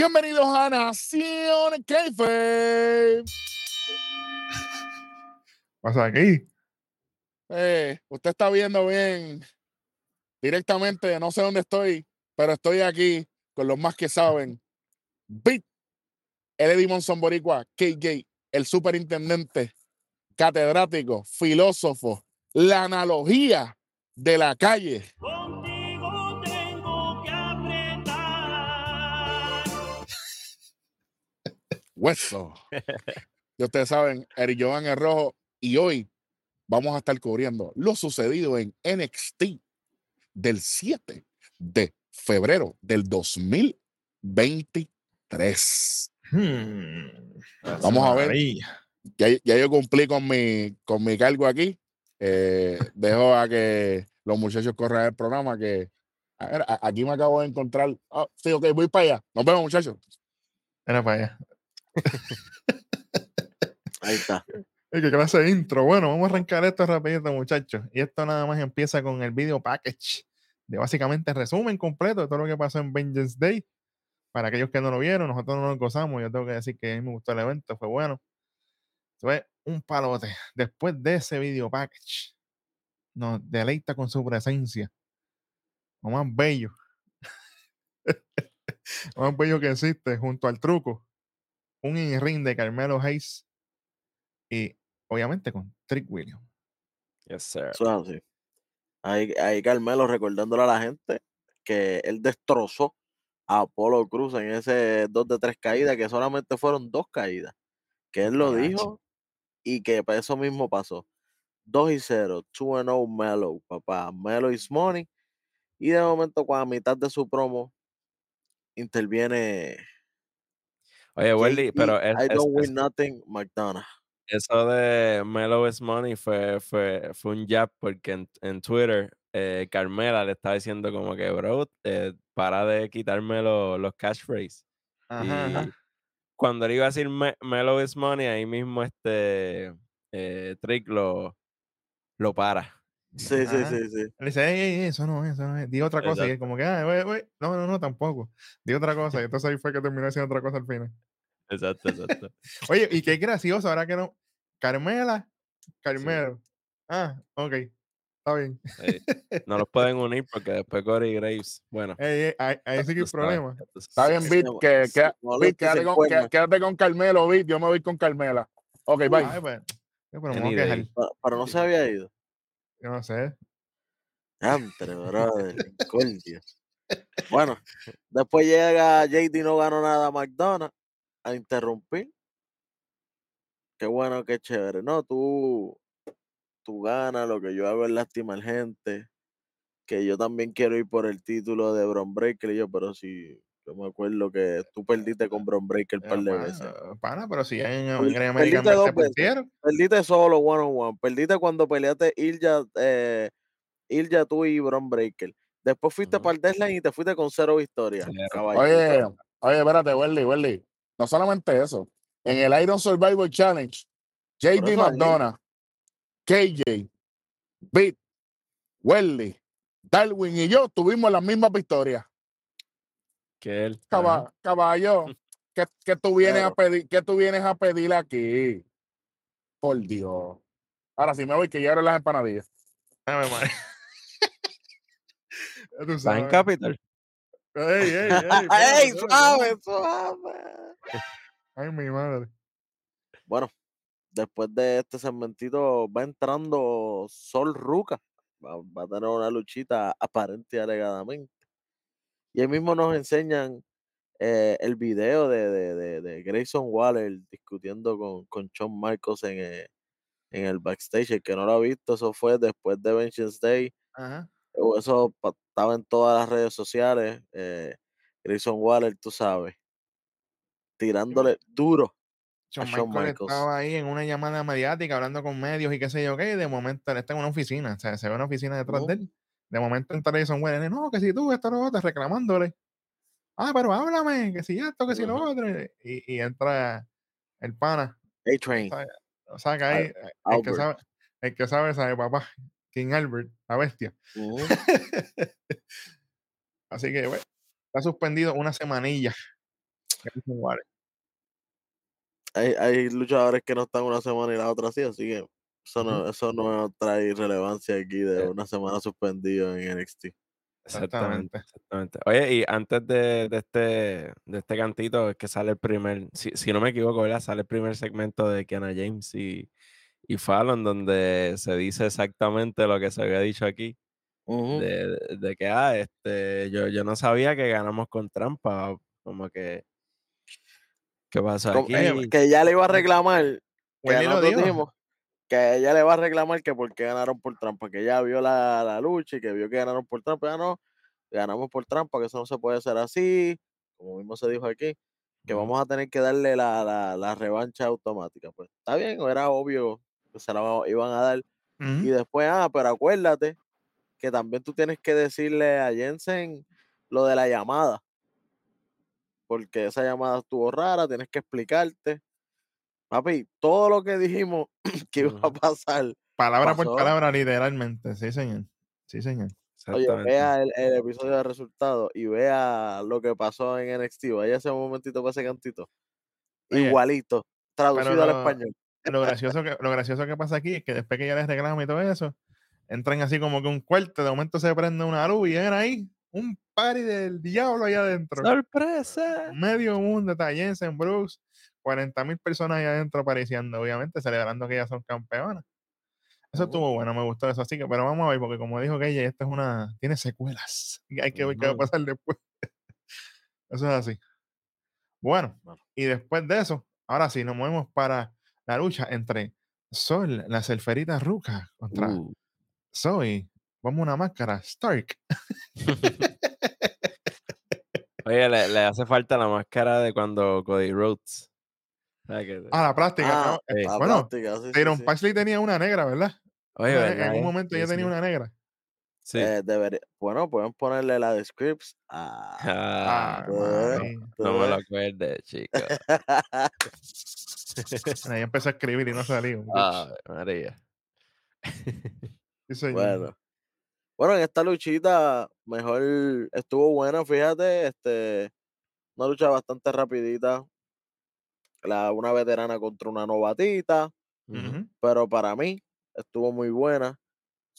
Bienvenidos a Nación Keife. pasa aquí? Eh, usted está viendo bien directamente, no sé dónde estoy, pero estoy aquí con los más que saben. Bit, el Eddie Monson Boricua, KJ, el superintendente, catedrático, filósofo, la analogía de la calle. Hueso. Y ustedes saben, Eric Jovan es rojo y hoy vamos a estar cubriendo lo sucedido en NXT del 7 de febrero del 2023. Hmm, Vamos a ver. Ya, ya yo cumplí con mi, con mi cargo aquí. Eh, dejo a que los muchachos corran el programa que a ver, a- aquí me acabo de encontrar. Ah, sí, ok, voy para allá. Nos vemos, muchachos. Era para allá. Ahí está. Qué clase de intro. Bueno, vamos a arrancar esto rapidito, muchachos. Y esto nada más empieza con el video package de básicamente resumen completo de todo lo que pasó en Vengeance Day. Para aquellos que no lo vieron, nosotros no lo gozamos. Yo tengo que decir que a mí me gustó el evento, fue bueno. Fue un palote. Después de ese video package, nos deleita con su presencia. Lo más bello. lo más bello que existe junto al truco. Un in-ring de Carmelo Hayes y obviamente con Trick Williams. Yes, sir. Así. Ahí, ahí Carmelo recordándole a la gente que él destrozó a Apolo Cruz en ese 2 de 3 caídas, que solamente fueron dos caídas. Que él lo dijo y que eso mismo pasó. 2 y 0, 2 and 0 Melo, papá. Melo is money. Y de momento, cuando a mitad de su promo, interviene. Oye, Welly, pero es- I don't es- win nothing, McDonough. eso de Melo is Money fue, fue, fue un jab porque en, en Twitter eh, Carmela le estaba diciendo como que, bro, eh, para de quitarme lo- los catchphrases. Ajá, y ajá. cuando le iba a decir Me- Melo is Money, ahí mismo este eh, Trick lo, lo para. Sí, sí, Ajá. sí, sí. Él dice, ey, ey, ey, eso no es, eso no es. Di otra cosa. Y como que, ah, güey, güey. No, no, no, tampoco. Di otra cosa. Y entonces ahí fue que terminó haciendo otra cosa al final. Exacto, exacto. Oye, y qué gracioso, ahora que no. Carmela, Carmelo. Ah, ok. Está bien. Ey, no los pueden unir porque después Corey Graves, bueno. Ey, ahí, ahí sí que hay problema. Está bien, Bit. Que, que- y Bit, quédate, con, quédate Carmelo, Bit. Yo me voy con Carmela. Ok, bye. Ay, pues, eh, pero me Any voy a quejar. day. Pero, pero no se había ido. Yo no sé. Entre, brother. Bueno, después llega JD no ganó nada McDonald's a interrumpir. Qué bueno, qué chévere. No, tú, tú ganas, lo que yo hago es lastimar gente. Que yo también quiero ir por el título de Bron Breaker. Y yo, pero si yo me acuerdo que tú perdiste con Bron Breaker un par Eh, de pana, veces. pana, pero si en, en Great American dos veces. Perdiste solo one on one. Perdiste cuando peleaste Ilja, eh, Ilja tú y Bron Breaker. Después fuiste Ujú. para el deadline y te fuiste con cero victorias. Oye, oye, espérate, Welly, Welly. No solamente eso. En el Iron Survival Challenge, JD McDonough, KJ, Bit, Welly, Darwin y yo tuvimos las mismas victorias. Que él. Caba- ajá. caballo, ¿qué, qué tú vienes a pedir? ¿Qué tú vienes a pedir aquí? Por Dios. Ahora sí me voy que ya las empanadillas. Está en. Capital. Ey, ey, ey. espérate, ¡Ey, espérate, suave, suave! Ay, mi madre. Bueno, después de este segmentito va entrando Sol Ruca. Va, va a tener una luchita aparente y alegadamente. Y ahí mismo nos enseñan eh, el video de, de, de, de Grayson Waller discutiendo con, con Shawn Michaels en, eh, en el backstage. El que no lo ha visto, eso fue después de Vengeance Day. Ajá. O Eso estaba en todas las redes sociales. Eh, Grayson Waller, tú sabes, tirándole duro. Shawn Shawn Michaels Michaels. estaba ahí en una llamada mediática hablando con medios y qué sé yo qué. y de momento él está en una oficina. O sea, se ve una oficina detrás de él. De momento entra Jason Wellen. No, que si tú, esto, lo otro, reclamándole. Ah, pero háblame, que si esto, que si lo otro. Y, y entra el pana. A-Train. sabe, Lo saca ahí. El que, sabe, el que sabe, sabe, papá. King Albert, la bestia. Así que, bueno, está suspendido una semanilla. Hay, hay luchadores que no están una semana y la otra sí, así que eso no, eso no trae relevancia aquí de Eh. una semana suspendido en NXT. Exactamente, Exactamente. exactamente. Oye, y antes de, de este, de este cantito es que sale el primer, si, si no me equivoco, ¿verdad? Sale el primer segmento de Kiana James y, y Fallon, donde se dice exactamente lo que se había dicho aquí, de, de que, ah, este, yo, yo no sabía que ganamos con trampa, como que, ¿qué pasó Como- aquí? eh, que ella le iba a reclamar, que dijimos ella le va a reclamar que por qué ganaron por trampa, que ella vio la, la lucha y que vio que ganaron por trampa, ya no, ganamos por trampa, que eso no se puede hacer así, como mismo se dijo aquí, que vamos a tener que darle la, la, la revancha automática. Pues está bien, era obvio se la iban a dar. Y después, ah, pero acuérdate que también tú tienes que decirle a Jensen lo de la llamada. Porque esa llamada estuvo rara, tienes que explicarte. Papi, todo lo que dijimos que iba a pasar. Palabra por palabra, literalmente. Sí, señor. Sí, señor. Oye, vea el, el episodio de resultados y vea lo que pasó en NXT. Vaya ese momentito para ese cantito. Oye, Igualito. Traducido al español. Lo gracioso, que, lo gracioso que pasa aquí es que después que ella les reclama y todo eso, entran así como que un cuarto, de momento se prende una luz y ven ahí un party del diablo allá adentro. ¡Sorpresa! Medio mundo, está Jensen, Bruce, 40 mil personas allá adentro apareciendo, obviamente, celebrando que ellas son campeonas. Eso Ujú. estuvo bueno, me gustó eso. Así que, pero vamos a ver, porque como dijo ella, esto es una. Tiene secuelas. Y hay que ver qué va a pasar después. Eso es así. Bueno. y después de eso, ahora sí, nos movemos para la lucha entre Sol, la selferita Ruca, contra Uh. Zoe. Vamos a una máscara, Stark. Oye, le, le hace falta la máscara de cuando Cody Rhodes. Que- Ah, la plástica. Ah, sí. la bueno, plástica, sí, sí. Paxley tenía una negra, ¿verdad? Oye, Una ne- ¿verdad, en un eh? momento Sí, ella tenía sí. una negra. Sí. Eh, debería- bueno, pueden ponerle la de Scripps. Ah, Ah, Ah, no me lo ves. acuerdes, chico. Ahí empezó a escribir y no salió. Ay, María. Sí. Bueno. Bueno, en esta luchita mejor estuvo buena, fíjate, este, una lucha bastante rapidita. La, una veterana contra una novatita, pero para mí estuvo muy buena.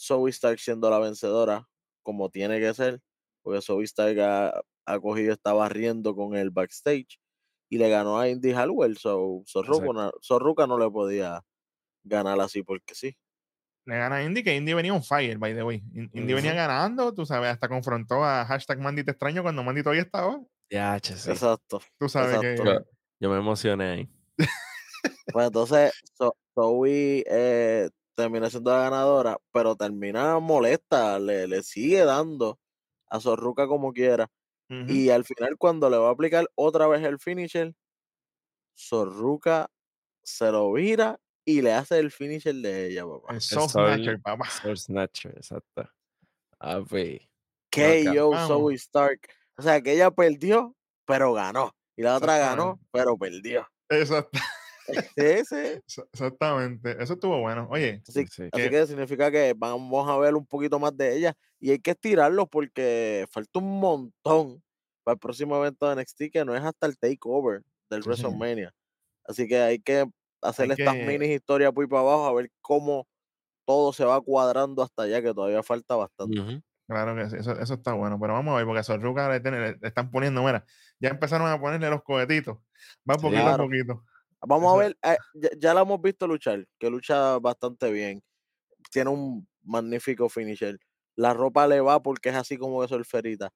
Zoe Stark siendo la vencedora, como tiene que ser, porque Zoe Stark ha, ha cogido, estaba riendo con el backstage y le ganó a Indy Hallwell. So, so Exacto. Ruka, no- le podía ganar así porque sí. Le gana a Indy, que Indy venía on fire, by the way. In- Indy venía ganando, tú sabes, hasta confrontó a hashtag Mandy te extraño cuando Mandy todavía estaba. Ya, che, sí. Exacto. Tú sabes Exacto. que. Yo, yo me emocioné ahí. Pues entonces, So- Zoe eh, termina siendo la ganadora, pero termina molesta, le, le sigue dando a Zorruca como quiera. Y al final, cuando le va a aplicar otra vez el finisher, Zorruca se lo vira y le hace el finisher de ella, papá. El Soul Snatcher, papá. Soul Snatcher, exacto. A ver. KO. Zoe Stark. O sea, que ella perdió, pero ganó. Y la otra ganó, pero perdió. Exact- Sí, sí. Exactamente. Eso estuvo bueno. Oye, Así, Sí, sí. así Que- que significa que vamos a ver un poquito más de ella y hay que estirarlo porque falta un montón para el próximo evento de NXT que no es hasta el takeover del Sí. WrestleMania. Así que hay que hacer Hay estas que- mini historias por ahí para abajo a ver cómo todo se va cuadrando hasta allá que todavía falta bastante. Claro que sí, eso, eso está bueno. Pero vamos a ver, porque a Sorruca le, están poniendo, mira, ya empezaron a ponerle los cohetitos. Va poquito Claro. a poquito. Vamos a ver, eh, ya, ya la hemos visto luchar, que lucha bastante bien. Tiene un magnífico finisher. La ropa le va porque es así como de surferita.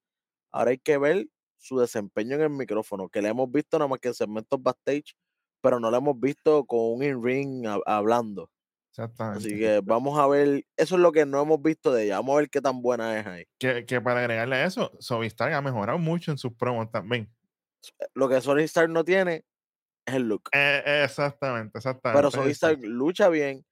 Ahora hay que ver su desempeño en el micrófono, que le hemos visto nada más que en segmentos backstage, pero no la hemos visto con un in-ring hab- hablando. Exactamente. Así que vamos a ver, eso es lo que no hemos visto de ella. Vamos a ver qué tan buena es ahí. Que, que para agregarle a eso, Sovistar ha mejorado mucho en sus promos también. Lo que Sony Star no tiene es el look. Eh, exactamente, exactamente. Pero Stark lucha bien.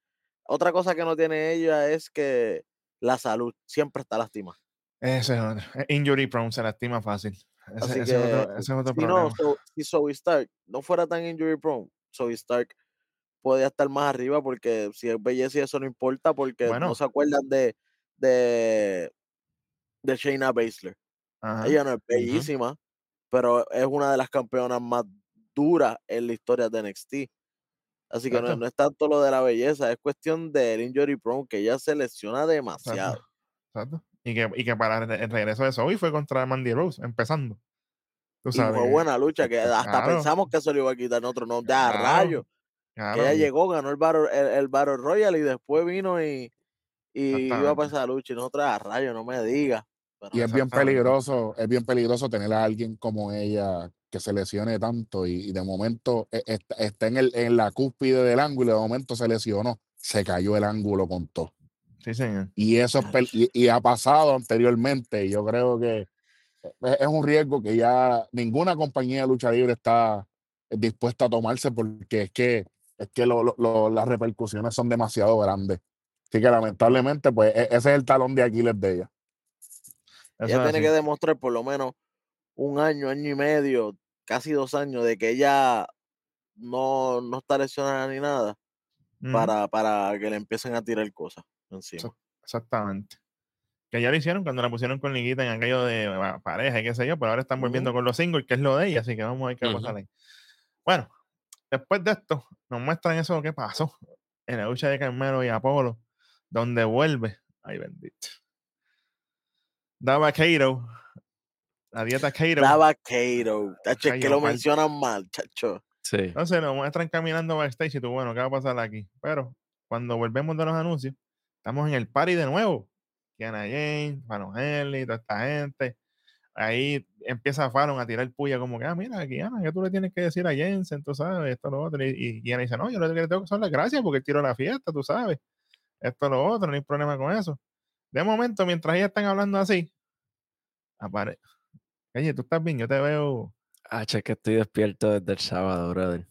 Otra cosa que no tiene ella es que la salud siempre está lastimada. Ese es otro. Eh, Injury prone se lastima fácil. Ese, Así ese es otro, que, ese es otro Si no, problema. So- si Zoe Stark no fuera tan injury prone, Zoe Stark podría estar más arriba porque si es belleza y eso no importa porque Bueno. no se acuerdan de, de, de Shayna Baszler. Ajá. Ella no es bellísima, pero es una de las campeonas más duras en la historia de NXT. Así que no, es tanto lo de la belleza, es cuestión del injury prone, que ella se lesiona demasiado. Exacto. Exacto. Y que, y que para el regreso de Zoe fue contra Mandy Rose, empezando. Tú Y sabes. fue que- buena lucha, que hasta Claro. pensamos que se lo iba a quitar nosotros, no, ya a Claro, rayo. claro, ella y- llegó, ganó el Battle, el, el Battle Royale y después vino y, y iba para Exactamente. esa lucha y nosotros a rayo, no me digas. Y es bien peligroso, es bien peligroso tener a alguien como ella que se lesione tanto y, y de momento e- está, está en, el, en la cúspide del ángulo y de momento se lesionó, se cayó el ángulo con todo. Sí, señor. Y eso es y, y ha pasado anteriormente. y Yo creo que es, es un riesgo que ya ninguna compañía de lucha libre está dispuesta a tomarse porque es que, es que lo- lo- lo- las repercusiones son demasiado grandes. Así que lamentablemente, pues e- ese es el talón de Aquiles de ella. Eso ella tiene así. que demostrar por lo menos un año, año y medio, casi dos años de que ella no, no está lesionada ni nada para, para que le empiecen a tirar cosas encima. Exactamente. Que ya lo hicieron cuando la pusieron con liguita en aquello de pareja y qué sé yo, pero ahora están volviendo con los singles, que es lo de ella, así que vamos a ver qué va a Ujú. pasar ahí. Bueno, después de esto, nos muestran eso que pasó en la lucha de Carmelo y Apolo, donde vuelve. Ay, bendito. Daba Kato, la dieta Kato. Daba Kato. Tacho, es que lo mal. mencionan mal, chacho. Sí. Entonces nos muestran caminando backstage y tú, bueno, ¿qué va a pasar aquí? Pero cuando volvemos de los anuncios, estamos en el party de nuevo. Kiana James, Fallon Henley, toda esta gente. Ahí empieza Fallon a tirar puya como que, ah, mira, Kiana, ¿qué tú le tienes que decir a Jensen? Tú sabes, esto, lo otro. Y, y Kiana dice, no, yo lo que le tengo que dar las gracias porque tiró la fiesta, tú sabes. Esto, lo otro, no hay problema con eso. De momento, mientras ellas están hablando así, aparece. Oye, tú estás bien, yo te veo. Ah, che, que estoy despierto desde el sábado, brother.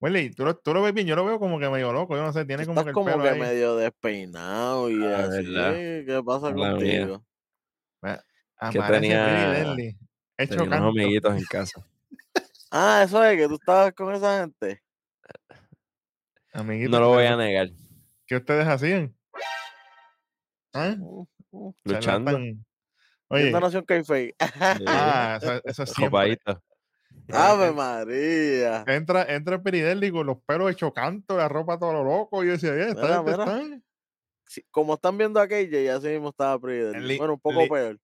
Willy, ¿tú lo, tú lo ves bien, yo lo veo como que medio loco, yo no sé, tiene Tú como estás que el como pelo que ahí. medio despeinado y Ah, así. ¿verdad? ¿Qué pasa mía. contigo? Aparece tenía- Tenía unos amiguitos en casa. Ah, eso es que tú estabas con esa gente. Amiguitos, No lo voy ¿qué- a negar. ¿Qué ustedes hacían? ¿Ah? Luchando. Charlatán. Oye, Nación. Sí. ah, eso, eso siempre. Ave María. Entra, entra Deadly con los pelos hechos canto, la ropa todo lo loco, y yo decía, "Oye, esta Mira, gente mira. está Sí, como están viendo a KJ, así mismo estaba Pretty Deadly. Li- Bueno, un poco li- peor.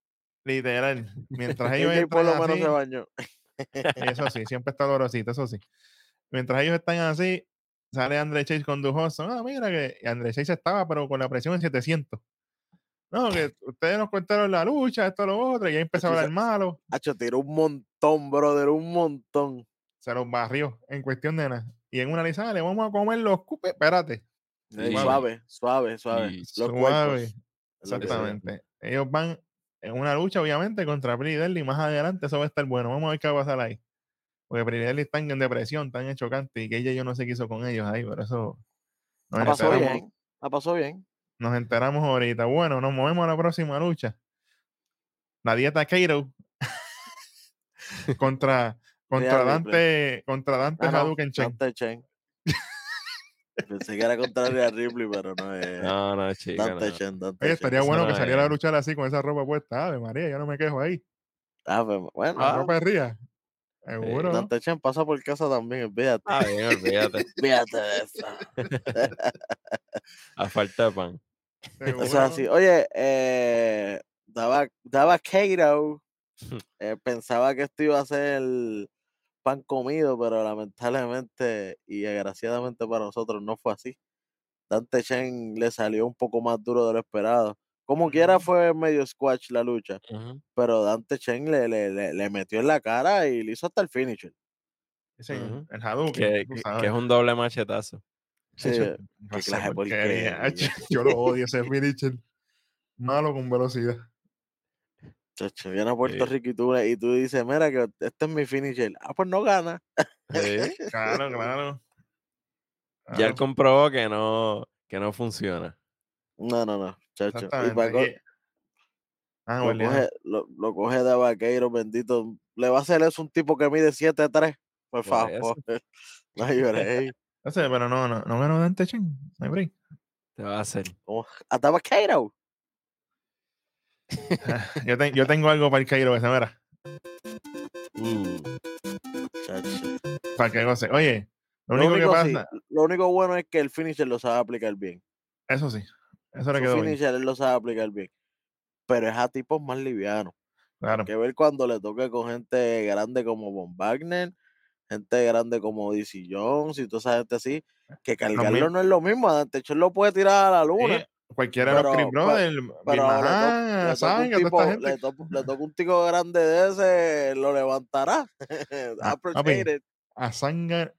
literal. Mientras ellos KJ por lo menos así, se bañó. Eso sí, siempre está dolorosito, eso sí. Mientras ellos están así, sale Andre Chase con Dujoso. Ah, mira que y Andre Chase estaba, pero con la presión en 700. No, que ustedes nos contaron la lucha, esto, lo otro, y ahí empezó a hablar malo. Hacho, tiró un montón, brother, un montón. Se los barrió en cuestión de nada. Y en una lisa, le vamos a comer los cupes. Espérate, Sí. Suave, suave, suave. Y Los suave. Exactamente. Ellos van en una lucha, obviamente, contra Deadly. Más adelante eso va a estar bueno. Vamos a ver qué va a pasar ahí. Porque Deadly están en depresión, están en chocante. Y que ella yo no sé qué hizo con ellos ahí, pero eso. La pasó bien. La pasó bien. Nos enteramos ahorita. Bueno, nos movemos a la próxima lucha. La dieta Kato contra, contra Dante, contra Dante Ah, no, Hadouken Chen. Dante Chen. Pensé que era contrario a Ripley, pero no es. No, no, chica. Dante no. Chen, Dante Oye, Chen. estaría bueno no que saliera a luchar así con esa ropa puesta. Ave María, yo no me quejo ahí. Ah, pues, bueno, La Ah. ropa de Ría. Seguro. Dante Chen pasa por casa también, olvídate. Ah, bien, olvídate. Olvídate de eso. A falta de pan. Seguro. Eso es así. Oye, eh, daba, daba Kato. eh, pensaba que esto iba a ser pan comido, pero lamentablemente y desgraciadamente para nosotros no fue así. Dante Chen le salió un poco más duro de lo esperado. Como quiera fue medio squash la lucha, Ujú. pero Dante Chen le, le, le, le metió en la cara y le hizo hasta el finisher. Sí. El Hadouken. Que es un doble machetazo. Sí, eh, qué clase de porquería. Yo lo odio ese finisher. Malo con velocidad. chacho, viene a Puerto Sí. Rico y tú, y tú dices, mira que este es mi finisher. Ah, pues no gana. Sí. Claro, claro. Ya él comprobó que no, que no funciona. No, no, no, chacho. Y Ah, lo, coge, lo, lo coge de vaqueiro, bendito. Le va a hacer eso un tipo que mide 7'3. Por Por favor. No hay break. No sé, pero no, no, no ganó Dante Chen. No hay break. Te va a hacer. ¿Cómo? Hasta vaqueiro. yo, te- yo tengo algo para el Cairo ese, mira. Uh, chacho. Para que goce. Oye, lo Lo único que único, sí, pasa, lo único bueno es que el finisher lo sabe aplicar bien. eso sí, eso le quedó bien. finisher lo sabe aplicar bien. Pero es a tipos más livianos. Claro. Hay que ver cuando le toque con gente grande como Von Wagner, gente grande como DC Jones y toda esa gente así, que cargarlo no es lo mismo. Dante Chon lo puede tirar a la luna. Sí, cualquiera de los pero- Chris Brothers, Pero le, toca un tico grande de ese, lo levantará. Ah, Appreciate it. A Sanga,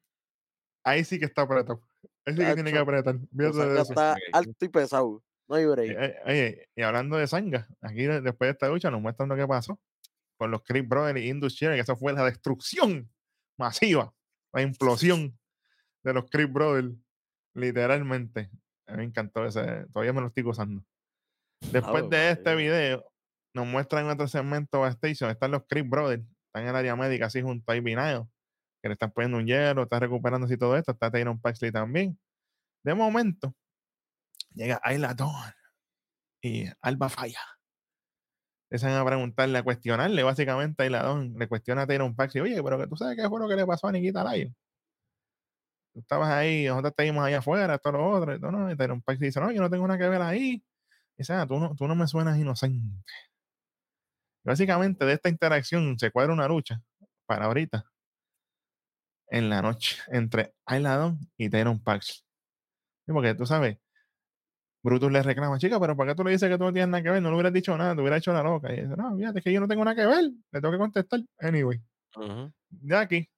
ahí sí que está apretado. Ahí sí que tiene que apretar. Está alto y pesado. No hay break. Eh, eh, Oye, y hablando de Sanga, aquí de- después de esta lucha nos muestran lo que pasó con los Chris Brothers y Indus Sher, que eso fue la destrucción masiva, la implosión de los Chris Brothers, literalmente. Me encantó ese, todavía me lo estoy gozando. Después de este video, nos muestran otro segmento backstage donde están los Chris Brothers, están en el área médica así junto a Nile, que le están poniendo un hielo, está recuperándose y todo esto, está Tyron Paxley también. De momento, llega Ayla Dawn y Alba Falla. Empiezan a preguntarle, a cuestionarle básicamente a Ayla Dawn, le cuestiona a Tyron Paxley, oye, pero que tú sabes qué fue lo que le pasó a Nikita Lyon. Tú estabas ahí, nosotros vimos allá afuera, todo lo otro, y, todo, ¿no? y Paxley dice, no, yo no tengo nada que ver ahí. Dice, ah, tú no, tú no me suenas inocente. Básicamente de esta interacción se cuadra una lucha para ahorita en la noche entre Ayla Dawn y Tyron Pax. Sí, porque tú sabes, Brutus le reclama, chica, pero ¿para qué tú le dices que tú no tienes nada que ver? No le hubieras dicho nada, te hubiera hecho la loca. Y dice, no, fíjate, es que yo no tengo nada que ver. Le tengo que contestar. Anyway, ujú. de aquí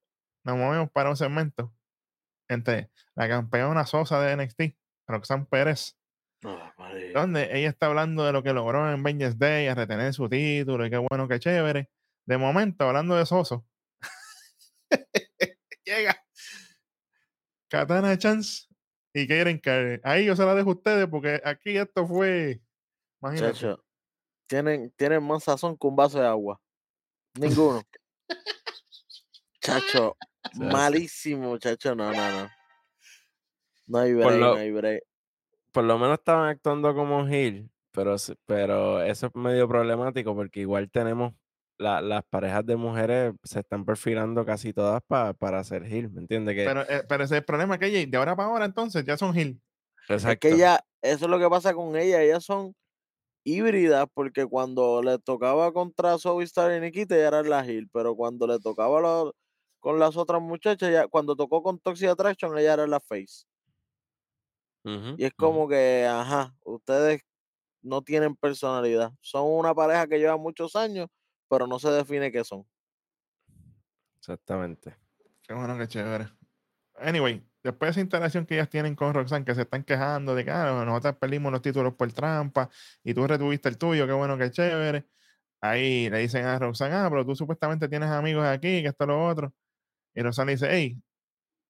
nos movemos para un segmento entre la campeona Sosa de NXT, Roxanne Pérez, María. donde ella está hablando de lo que logró en Vengeance Day, a retener su título, y qué bueno, qué chévere. De momento, hablando de Soso, llega Katana Chance y Karen Carter. Ahí yo se la dejo a ustedes porque aquí esto fue. Imagínate. Chacho, tienen, tienen más sazón que un vaso de agua. Ninguno. Chacho, malísimo, chacho. No, no, no. No hay break, lo- no hay break. Por lo menos estaban actuando como heel, pero, pero eso es medio problemático porque igual tenemos la- las parejas de mujeres se están perfilando casi todas pa- para hacer heel, ¿me entiendes? Que, Pero, eh, pero ese es el problema que ella, de ahora para ahora, entonces ya son Hill. Es exacto. que ella, eso es lo que pasa con ella. Ellas son híbridas porque cuando le tocaba contra Zoe Star y Nikita, ella era la heel, pero cuando le tocaba lo- con las otras muchachas, ya, cuando tocó con Toxic Attraction, ella era la face. Y es como que, ajá, ustedes no tienen personalidad. Son una pareja que lleva muchos años, pero no se define qué son. Exactamente. Qué bueno, qué chévere. Anyway, después de esa interacción que ellas tienen con Roxanne, que se están quejando de que ah, nosotros perdimos los títulos por trampa y tú retuviste el tuyo, qué bueno, qué chévere. Ahí le dicen a Roxanne, ah, pero tú supuestamente tienes amigos aquí, que esto, lo otro. Y Roxanne dice, hey,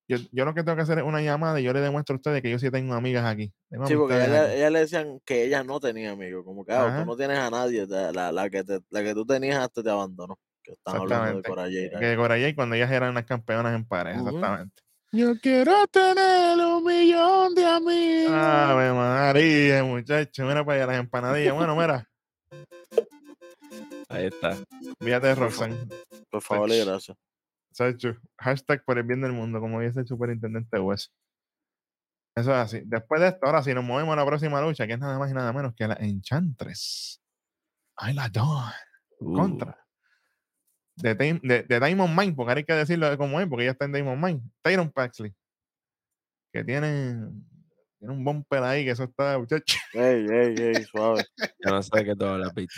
yo, yo lo que tengo que hacer es una llamada y yo le demuestro a ustedes que yo sí tengo amigas aquí. Tengo Sí, porque ella, aquí". ella le decían que ella no tenía amigos, como que ah, tú no tienes a nadie, te- la, la que te- la que tú tenías hasta te abandonó. Que están hablando de Exactamente. Cora Jade ahí. Que Cora Jade cuando ellas eran las campeonas en pareja, exactamente. Yo quiero tener un millón de amigos. Ave María, muchacho, mira para allá las empanadillas. Bueno, mira, Ahí está. fíjate de Roxanne. Por favor y gracias. Sacho, hashtag por el bien del mundo, como dice el superintendente West. Eso es así. Después de esto, ahora si nos movemos a la próxima lucha, que es nada más y nada menos que la Enchantress. Ay, la Dawn. Uh, Contra. De, de, de Diamond Mine, porque ahora hay que decirlo como es, porque ya está en Diamond Mine. Tyron Paxley. Que tiene, tiene un bumper ahí, que eso está, muchacho. Ey, ey, ey, suave. Yo no sé qué tú hablas, Pete.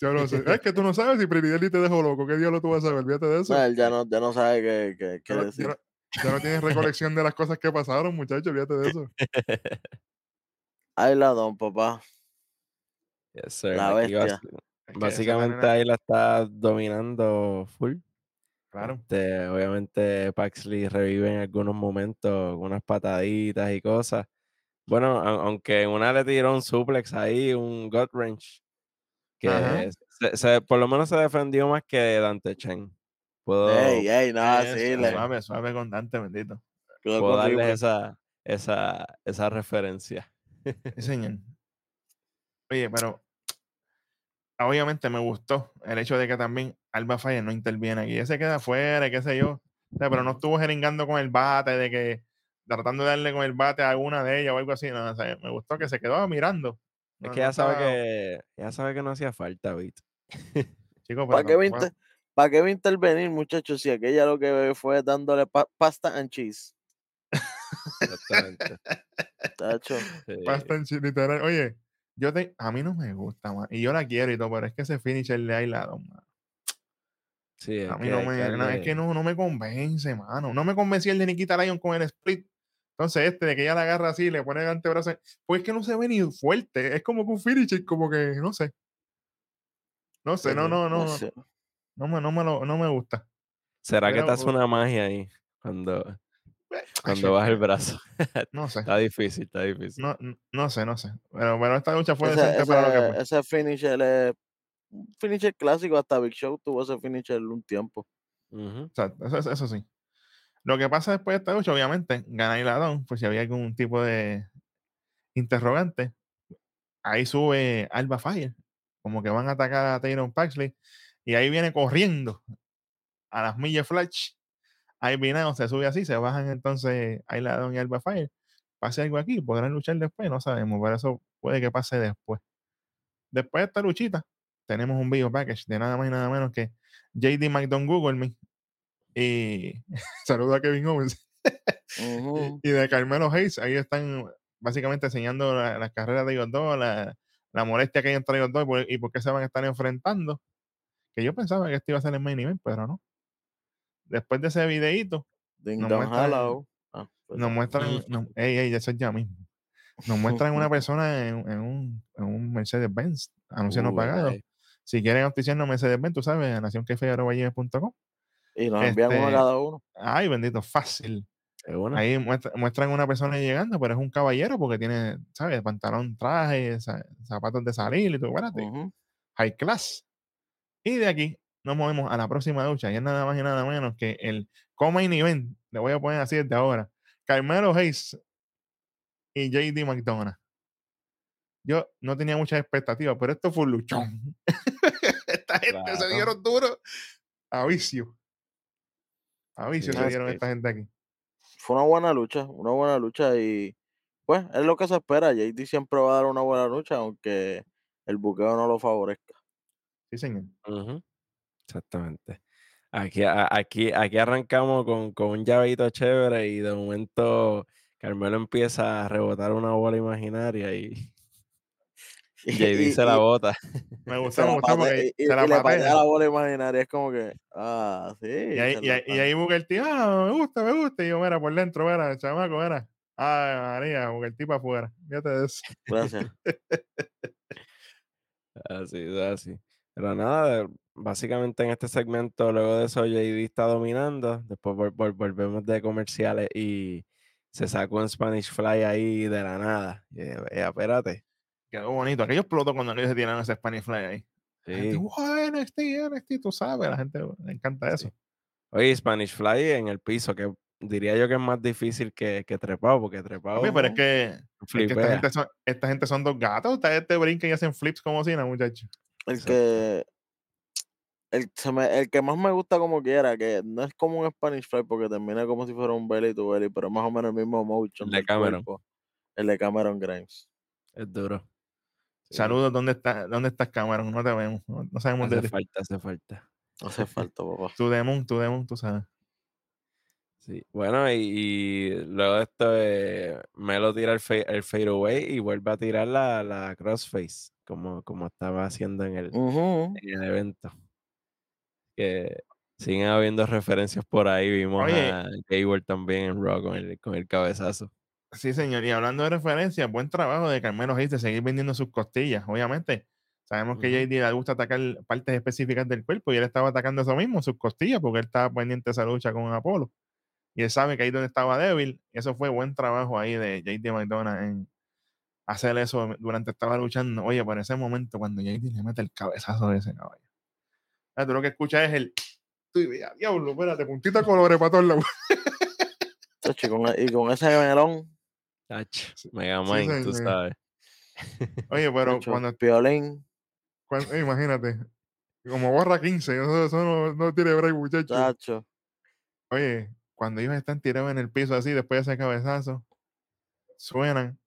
Yo no sé. Es que tú no sabes si Pretty Deadly te dejó loco. ¿Qué diablo tú vas a saber? Olvídate de eso. No, él ya no, ya no sabe qué, qué, qué Ya no- decir. ya no, ya no tienes recolección de las cosas que pasaron, muchachos. Olvídate de eso. Ahí la don, papá. Yes, sir. La bestia. Básicamente ahí la está dominando full. Claro. Este, obviamente Paxley revive en algunos momentos unas pataditas y cosas. Bueno, au- aunque en una le tiró un suplex ahí, un gut wrench, que se- se- por lo menos se defendió más que Dante Chen. Puedo, Ey, ey, Eso, sí, le Suave, suave con Dante, bendito. puedo con darles esa, esa, esa referencia. Sí, señor. Oye, pero obviamente me gustó el hecho de que también Alba Fire no interviene aquí. Ese queda afuera, qué sé yo. O sea, pero no estuvo jeringando con el bate, de que tratando de darle con el bate a alguna de ellas o algo así. No, o sea, me gustó que se quedó mirando. Es No- que no ya sabe que, ya sabe que no hacía falta. Chico, ¿Para qué, va a tampoco- inter- ¿Para qué va a intervenir, muchachos? Si aquella lo que fue dándole pa- pasta and cheese. Exactamente. Tacho. Sí. Pasta en chi- literal. Oye, yo te, a mí no me gusta, man. Y yo la quiero y todo, pero es que ese finisher de Ailadon, man. Sí, es A mí que- no me, que no, es le- que no, no me convence, mano. No me convencía el de Nikita Lyon con el split. Entonces, este, de que ella la agarra así, le pone el antebrazo. Pues es que no se ve ni fuerte. Es como que un finisher, como que, no sé. No sé, no, no, no. No sé. No me, no me, lo- no me gusta. ¿Será que te hace una magia ahí cuando, Ay, cuando baja el brazo? No sé. Está difícil, está difícil. No, no- sé, no sé. Pero, pero esta lucha fue Ese, decente para lo que ese, fue. ese finisher es finisher clásico. Hasta Big Show tuvo ese finisher un tiempo. Eso, eso- eso sí. Lo que pasa después de esta lucha, obviamente, gana Hiladón, pues si había algún tipo de interrogante, ahí sube Alba Fire, como que van a atacar a Tyron Paxley, y ahí viene corriendo a las millas flash. Ahí viene, se sube así, se bajan entonces Hiladón y Alba Fire. Pase algo aquí, podrán luchar después, no sabemos, pero eso puede que pase después. Después de esta luchita, tenemos un video package de nada más y nada menos que JD McDonald Google. Y saluda a Kevin Owens. Ujú. Y de Carmelo Hayes, ahí están básicamente enseñando la- las carreras de ellos dos, la, la molestia que hay entre ellos dos y por, y por qué se van a estar enfrentando. Que yo pensaba que este iba a ser el main event, pero no. Después de ese videíto, Nos muestran-. Ah, pues nos muestran, Ujú. nos- ey, ey, eso es ya mismo. Nos muestran una persona en, en un, en un Mercedes-Benz, anuncio no pagado. Si quieren auspiciarnos Mercedes-Benz, tú sabes, a. Y nos envían uno a Este, cada uno. Ay, bendito, fácil. Ahí muestra- muestran una persona llegando, pero es un caballero porque tiene, ¿sabes? Pantalón, traje, za- zapatos de salir y todo. Espérate, high class. Y de aquí nos movemos a la próxima lucha. Y es nada más y nada menos que el Comain Event. Le voy a poner así desde ahora. Carmelo Hayes y JD McDonough. Yo no tenía muchas expectativas, pero esto fue un luchón. esta gente se dieron duro a vicio. A vicio Sí, se dieron que- esta gente aquí. Fue una buena lucha, una buena lucha y pues es lo que se espera. JD siempre va a dar una buena lucha, aunque el buqueo no lo favorezca. Sí, señor. Ujú. Exactamente. Aquí, aquí, aquí arrancamos con, con un llaveito chévere y de momento Carmelo empieza a rebotar una bola imaginaria y JD se la bota. Me se gustó, me patea- porque y, y- se la y le patea patea. la bola imaginaria. Es como que, ah, sí. Y ahí, y, ahí, y charlatán. ahí Booker T, ah, me gusta, me gusta. Y yo, mira, por dentro, mira, chamaco, mira. Ay, María, Booker T para afuera. Fíjate de eso. Gracias. Así, así. Pero nada, básicamente en este segmento, luego de eso, JD está dominando. Después vol- vol- volvemos de comerciales y se sacó un Spanish Fly ahí de la nada. Y "Vea, espérate. Quedó bonito. Aquello explotó cuando ellos se tiraron ese Spanish Fly ahí. La gente, Sí. "Wow, NXT, NXT, tú sabes. La gente le encanta eso. Sí. Oye, Spanish Fly en el piso, que diría yo que es más difícil que, que trepado, porque trepado Papi, pero es que, es que flipea. esta, gente son, esta gente son dos gatos. Ustedes te brincan y hacen flips como si nada, muchachos. El que. El, se me- el que más me gusta como quiera, que no es como un Spanish Fly porque termina como si fuera un belly to belly, pero más o menos el mismo motion El de Cameron. cuerpo. El de Cameron Grimes. Es duro. Sí, Saludos, ¿dónde, está, ¿dónde estás, Cameron? No te vemos. No, no sabemos de Hace ti. falta, hace falta. Hace falta, papá. Tu demon, tu demon, tú sabes. Sí. Bueno, y, y luego de esto, eh, Melo tira el, fa- el fade away y vuelve a tirar la, la crossface, como, como estaba haciendo en el, en el evento. Que siguen habiendo referencias por ahí. Vimos Oye. a Gable también en Raw con el, con el cabezazo. Sí, señor. Y hablando de referencias, buen trabajo de Carmelo Hayes de seguir vendiendo sus costillas. Obviamente, sabemos que. JD le gusta atacar partes específicas del cuerpo y él estaba atacando eso mismo, sus costillas, porque él estaba pendiente de esa lucha con Apolo. Y él sabe que ahí donde estaba débil, eso fue buen trabajo ahí de JD McDonough en hacer eso durante estaba luchando. Oye, por ese momento, cuando JD le mete el cabezazo de ese caballo. Ah, Tú lo que escuchas es el. Diablo, espérate, puntita colores para todos lados. Y con ese melón, Ach, Mega sí, Mind, tú sabes. Oye, pero cuando Piolín. Cuan- eh, imagínate. Como borra 15, eso, eso no, no tiene break, muchachos. Chacho. Oye, cuando ellos están tirados en el piso así, después de ese cabezazo, suenan.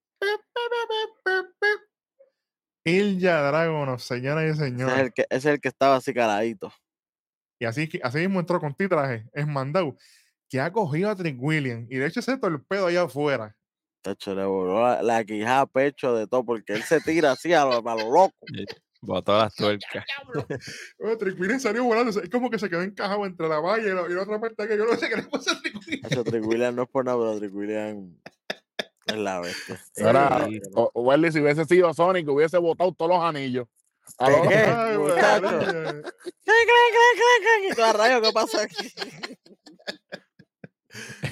Ilya Dragunov, señoras y Ese es, señores. el que, es el que estaba así caladito. Y así, así mismo entró con titraje, es mandado, que ha cogido a Trick Williams y de hecho ese torpedo allá afuera. Chacho, le voló la, la quijada pecho de todo, porque él se tira así a lo, a lo loco. Botó las tuercas. Williams salió volando, es como que se quedó encajado entre la valla y la, y la otra parte que yo no sé qué le pasa a Trick Williams no es por nada, pero Williams es la bestia. Era, Sí. o- o Welly, si hubiese sido Sonic, hubiese botado todos los anillos. A ¿Qué, lo- qué? Ay, muchacho? María. ¡Clan, clan, clan, clan, clan! Y tú, "¿A rayos qué pasa aquí?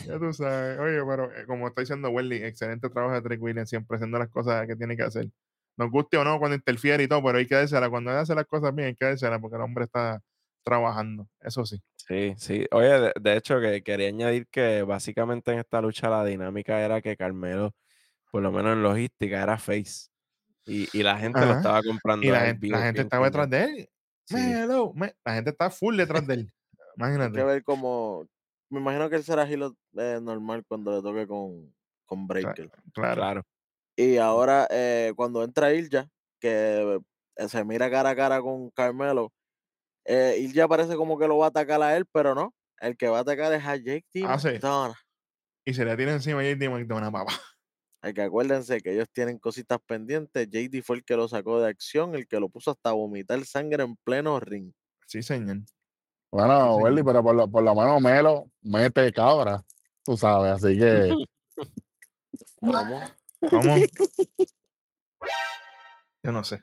Ya tú sabes. Oye, pero eh, como está diciendo Welly, excelente trabajo de Trick Williams, siempre haciendo las cosas que tiene que hacer. Nos guste o no cuando interfiere y todo, pero hay que dársela. Cuando él hace las cosas bien, hay que dársela porque el hombre está trabajando. Eso sí. Sí, sí. Oye, de, de hecho, que quería añadir que básicamente en esta lucha la dinámica era que Carmelo, por lo menos en logística, era face. Y, y la gente lo estaba comprando. Y la gente, la estaba detrás de él. Sí. La gente está full detrás de él. Hay que Imagínate. ver cómo. Me imagino que él será Hilo eh, normal cuando le toque con, con Breaker. Claro. Claro. Y ahora, eh, cuando entra Ilja, que eh, se mira cara a cara con Carmelo, eh, Ilja parece como que lo va a atacar a él, pero no. El que va a atacar es a Jake T. Ah, sí. Y se le tira encima a JD McDonough, papá. Hay que acuérdense que ellos tienen cositas pendientes. JD fue el que lo sacó de acción, el que lo puso hasta vomitar sangre en pleno ring. Sí, señor. Bueno, Sí, Welly, pero por lo, por lo menos Melo mete cabra, tú sabes, así que ¿Cómo? ¿Cómo? Yo no sé.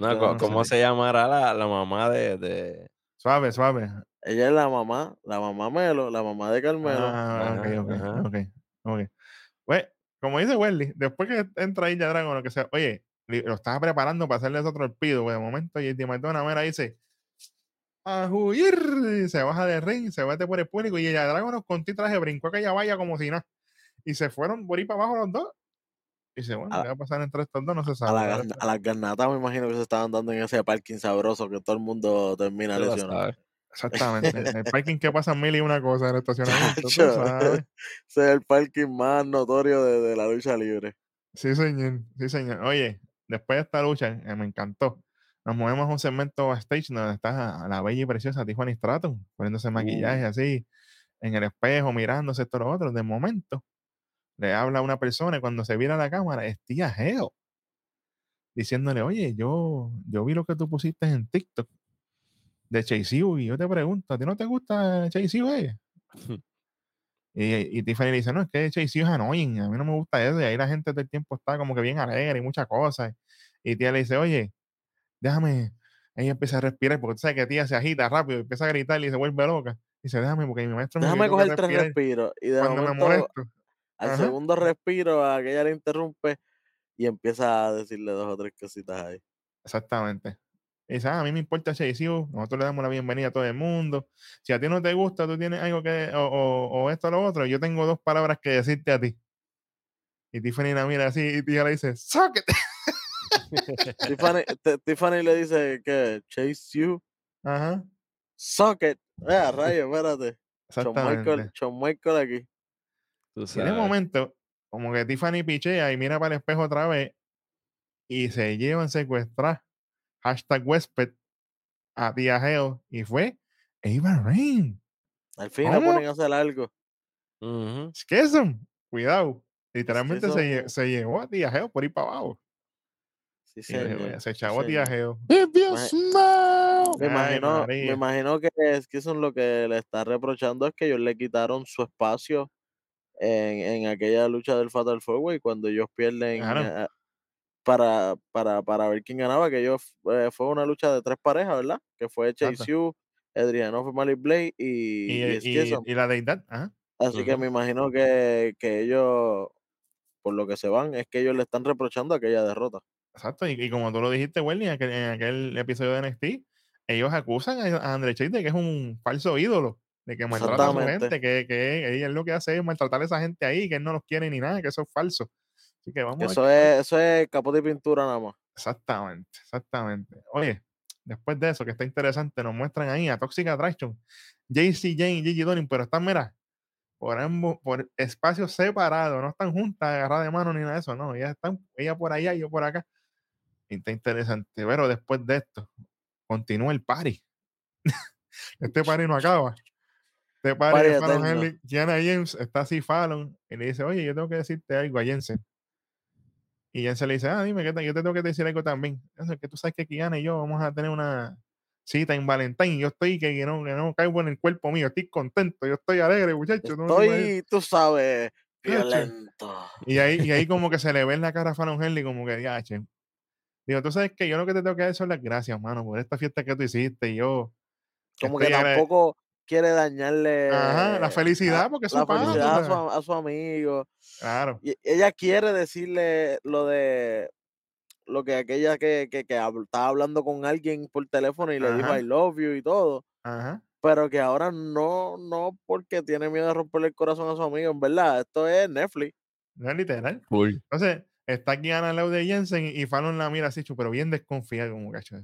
No, no ¿Cómo sé. se llamará la, la mamá de, de- Suave, suave. Ella es la mamá, la mamá Melo, la mamá de Carmelo. Ah, ok, Ajá, ok, ajá. ok, ok. Pues, como dice Welly, después que entra ahí ya Dragon, lo que sea, oye, lo estaba preparando para hacerle otro torpido, pues de momento JD McDonough mira, dice, a huir, se baja del ring, se mete por el público y ya Dragon con traje brincó aquella valla como si nada. Y se fueron por ahí para abajo los dos. Y dice, bueno, A- ¿qué va a pasar entre estos dos? No se A, sabe. a las garnatas me imagino que se estaban dando en ese parking sabroso que todo el mundo termina lesionado. Exactamente. El parking que pasa mil y una cosa en el estacionamiento. Ese es el parking más notorio de, de la lucha libre. Sí, señor. Sí, señor. Oye, después de esta lucha, eh, me encantó. Nos movemos a un segmento backstage donde está la bella y preciosa Tiffany Stratton, poniéndose maquillaje así, en el espejo, mirándose esto lo otro. De momento, le habla a una persona y cuando se vira a la cámara, es tía Geo. Diciéndole, oye, yo, yo vi lo que tú pusiste en TikTok de Chase y yo te pregunto, ¿a ti no te gusta Chase ella? Y, y Tiffany le dice, no, es que Chase es annoying, a mí no me gusta eso. Y ahí la gente todo el tiempo está como que bien alegre y muchas cosas. Y tía le dice, oye, déjame. Ella empieza a respirar, porque tú sabes que tía se agita rápido, empieza a gritar y se vuelve loca. Dice, déjame, porque mi maestro me Déjame dijo que coger tres respiros. Y de cuando me molesto. al Ajá. segundo respiro, aquella le interrumpe y empieza a decirle dos o tres cositas ahí. Exactamente. Y dice, ah, a mí me importa U, nosotros le damos la bienvenida a todo el mundo. Si a ti no te gusta, tú tienes algo que, o, o, o esto o lo otro, yo tengo dos palabras que decirte a ti. Y Tiffany la mira así y tía le dice, ¡Socket! Tiffany, le dice que Chase You, Ajá. Socket. Eh, rayo, espérate. Shawn Michael, aquí. De sabes. momento, como que Tiffany pichea y mira para el espejo otra vez y se llevan secuestrar hashtag Wespet a tía Geo y fue Ava Rain. Al fin la ponen a hacer algo. Ujú. Es que eso, cuidado. Literalmente se, eso- se llevó a tía Geo por ir para abajo. Sí, Y yo dije, señor. "Vaya, se sí, echó a tía señor. Geo. If you smell. Me Ay, imagino, me imagino que Skison lo que le está reprochando es que ellos le quitaron su espacio en, en aquella lucha del Fatal Four Way cuando ellos pierden Claro. eh, para, para, para ver quién ganaba, que ellos eh, fue una lucha de tres parejas, ¿verdad? Que fue. Chase U, Adriano Family Blade y, Y, y y- y la deidad. Ajá. Así que me imagino que, que ellos, por lo que se van, es que ellos le están reprochando aquella derrota. Exacto. Y, y como tú lo dijiste, Welly, en aquel, en aquel episodio de NXT, ellos acusan a, a Andre Chase de que es un falso ídolo, de que maltrata a su gente, que, que ella lo que hace es maltratar a esa gente ahí, que él no los quiere ni nada, que eso es falso. Así que vamos a ver Eso es, eso es capote y pintura nada más. Exactamente, exactamente. Oye, después de eso, que está interesante, nos muestran ahí a Toxic Attraction, JC Jane y Gigi Donin, pero están, mira, por, ambos, por espacios separados, no están juntas, agarradas de mano ni nada de eso, no, ellas están, ella por allá y yo por acá. Y está interesante, pero después de esto, continúa el party. este party no acaba. Este party de Fallon Kiana James, está así Fallon, y le dice, oye, yo tengo que decirte algo a Jensen. Y Jensen le dice, ah, dime, que yo te tengo que decir algo también. Eso es que tú sabes que Kiana y yo vamos a tener una cita en Valentín, yo estoy que, que no, que no caigo en el cuerpo mío, estoy contento, yo estoy alegre, muchachos. tú no te imaginas". Estoy, tú sabes, violento. Y ahí, y ahí como que se le ve en la cara a Fallon Henley como que, ya, che. Digo, tú sabes que yo lo que te tengo que dar son las gracias, mano, por esta fiesta que tú hiciste. Y yo, Como que tampoco quiere dañarle Ajá, la felicidad, a- porque es la su felicidad a su, a su amigo. Claro, Y ella quiere decirle lo de lo que aquella que, que, que hab- estaba hablando con alguien por teléfono y le dijo Ajá. I love you y todo, ajá. pero que ahora no, no porque tiene miedo de romperle el corazón a su amigo, en verdad, esto es Netflix. No es literal. Full. Entonces, está aquí Ana al lado de Jensen y Fallon la mira así, pero bien desconfiada, como cacho.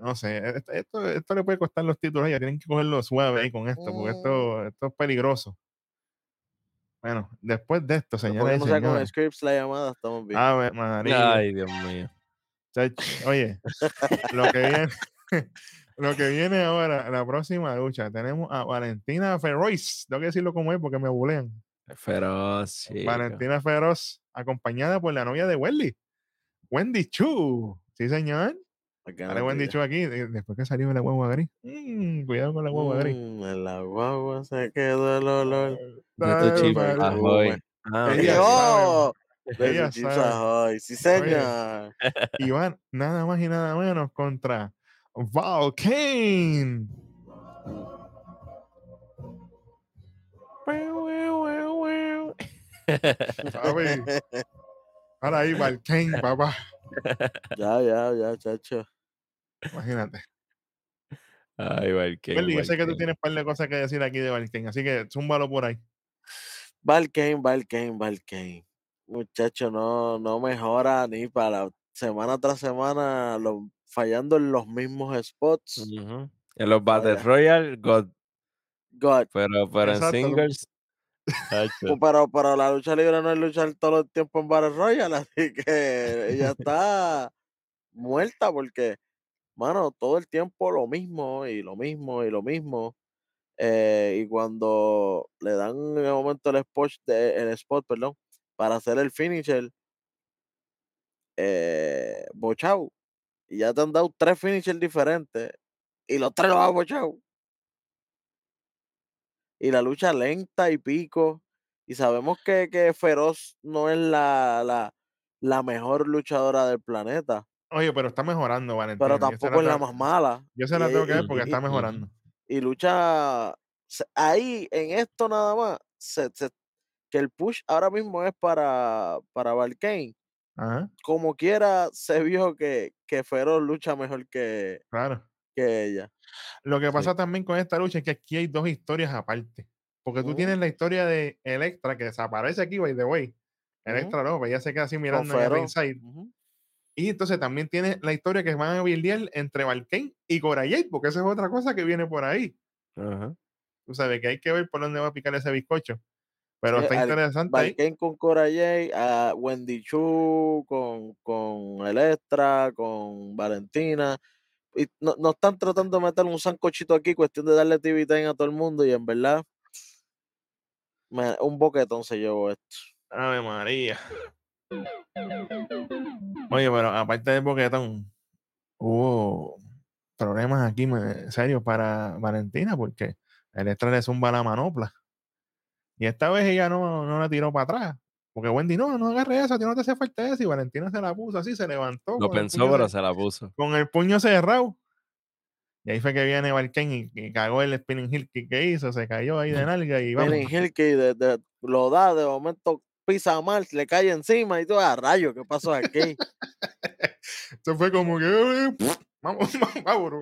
No sé, e- esto, esto, esto le puede costar los títulos a ella. Tienen que cogerlo suave ahí con esto, porque Mm. esto, esto es peligroso. Bueno, después de esto, y no sea con señores. scripts la llamada, estamos bien. Ave María. Ay, Dios mío. Oye, lo que viene, lo que viene ahora, la próxima lucha, tenemos a Valentina Feroz. Tengo que decirlo como es porque me bulean. Feroz, chico. Valentina Feroz, acompañada por la novia de Wendy, Wendy Chu. Sí, señor. No Wendy. Chu aquí, de- después que salió la guagua gris. Mm, cuidado con la guagua gris. Mm, en la guagua se quedó el olor. De. Ahoy. Ah, Ella sabe, ¡Oh! De. Sí, señor. Y van nada más y nada menos contra Val Kane. Papi, Ahora ahí Val Kane, papá. ya, ya, ya, chacho. Imagínate. Ay. Welly, yo sé que tú tienes un par de cosas que decir aquí de Val Kane, así que zúmbalo por ahí. Valkane, Valkane, Valkane. Muchacho, no, no mejora ni para semana tras semana, lo- fallando en los mismos spots. En los Battle. Royale, God. God. Pero, pero Exacto, en singles. Pues, Pero, pero la lucha libre no es luchar todo el tiempo en Battle Royale, así que ella está muerta porque, mano, todo el tiempo lo mismo y lo mismo y lo mismo. eh, y cuando le dan en el momento el spot, de- el spot perdón, para hacer el finisher, eh, bochau. Y ya te han dado tres finishers diferentes y los tres los ha bochado. Y la lucha lenta y pico. Y sabemos que, que Feroz no es la, la, la mejor luchadora del planeta, Oye, pero está mejorando, Valentina. pero tampoco es la tengo- más mala. Yo se la tengo que ver porque y- está mejorando. y lucha ahí en esto nada más se- se- que el push ahora mismo es para para Valkane Ajá, como quiera se vio que que Feroz lucha mejor que, claro. que ella Lo que Sí. pasa también con esta lucha es que aquí hay dos historias aparte. Porque tú Ujú. tienes la historia de Electra que desaparece aquí, by the way. Electra no, pues ella se queda así mirando Feroz. ringside. Ujú. Y entonces también tienes la historia que van a buildear entre Valkane y Cora Jade, porque esa es otra cosa que viene por ahí. Tú sabes que hay que ver por dónde va a picar ese bizcocho. Pero Sí, está interesante ahí. Valkane con Cora Jade, a Wendy Chu con, con Electra, con Valentina. No, no están tratando de meter un sancochito aquí, cuestión de darle TV time a todo el mundo. Y en verdad, un boquetón se llevó esto. Ave María. Oye, pero aparte de Boquetón, hubo problemas aquí serios para Valentina porque Electra le zumba la manopla. Y esta vez ella no, no la tiró para atrás. Porque Wendy, no, no agarre eso, a ti no te hace falta eso. Y Valentina se la puso así, se levantó. Lo pensó, pero se la puso. con el puño cerrado. Y ahí fue que viene Valken y, y cagó el spinning heel kick que hizo, se cayó ahí de nalga y vamos. Billy Hill que de- de- lo da, de momento pisa mal, le cae encima y todo, a rayo, ¿qué pasó aquí? Eso fue como que, eh, vamos, vamos,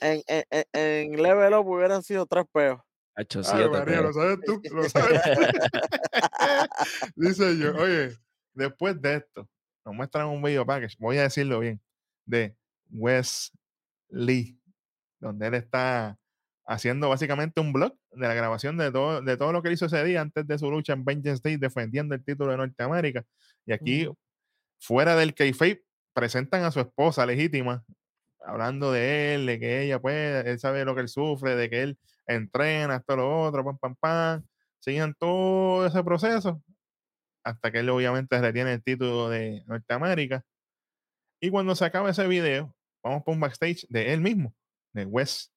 en, en, en- en Level Up hubieran sido tres peos. Hacho, Ay, siete, María, lo sabes tú, lo sabes tú. Dice yo, oye, después de esto, nos muestran un video package, voy a decirlo bien, de Wes Lee, donde él está haciendo básicamente un blog de la grabación de todo, de todo lo que él hizo ese día antes de su lucha en Vengeance Day defendiendo el título de Norteamérica. Y aquí, fuera del kayfabe, presentan a su esposa legítima, hablando de él, de que ella, pues, él sabe lo que él sufre, de que él entrena, esto, lo otro, pam, pam, pam. Siguen todo ese proceso hasta que él obviamente retiene el título de Norteamérica. Y cuando se acaba ese video, vamos por un backstage de él mismo, de Wes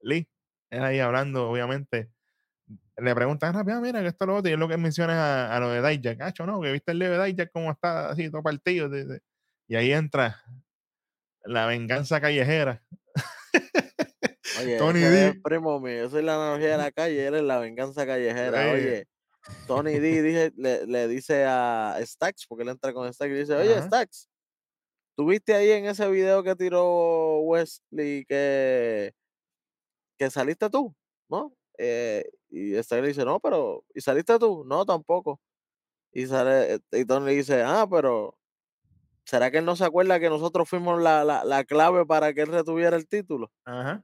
Lee. Él ahí hablando, obviamente. Le preguntan rápido, mira, que esto lo otro, y es lo que menciona a, a lo de Dijak. Cacho, no, que viste el de Dijak como está así, todo partido. de- de- Y ahí entra la venganza callejera. Oye, Tony D. es primo mío, yo soy la analogía de la calle, él es la venganza callejera. Oye. Oye, Tony D dije- le, le dice a Stax, porque él entra con Stax y dice, oye, Ajá. Stax, ¿tú viste ahí en ese video que tiró Wesley que, que saliste tú? ¿No? Eh, y Stax le dice, no, pero, ¿y saliste tú? No, tampoco. Y sale, y Tony le dice, ah, pero, ¿será que él no se acuerda que nosotros fuimos la, la, la clave para que él retuviera el título? Ajá.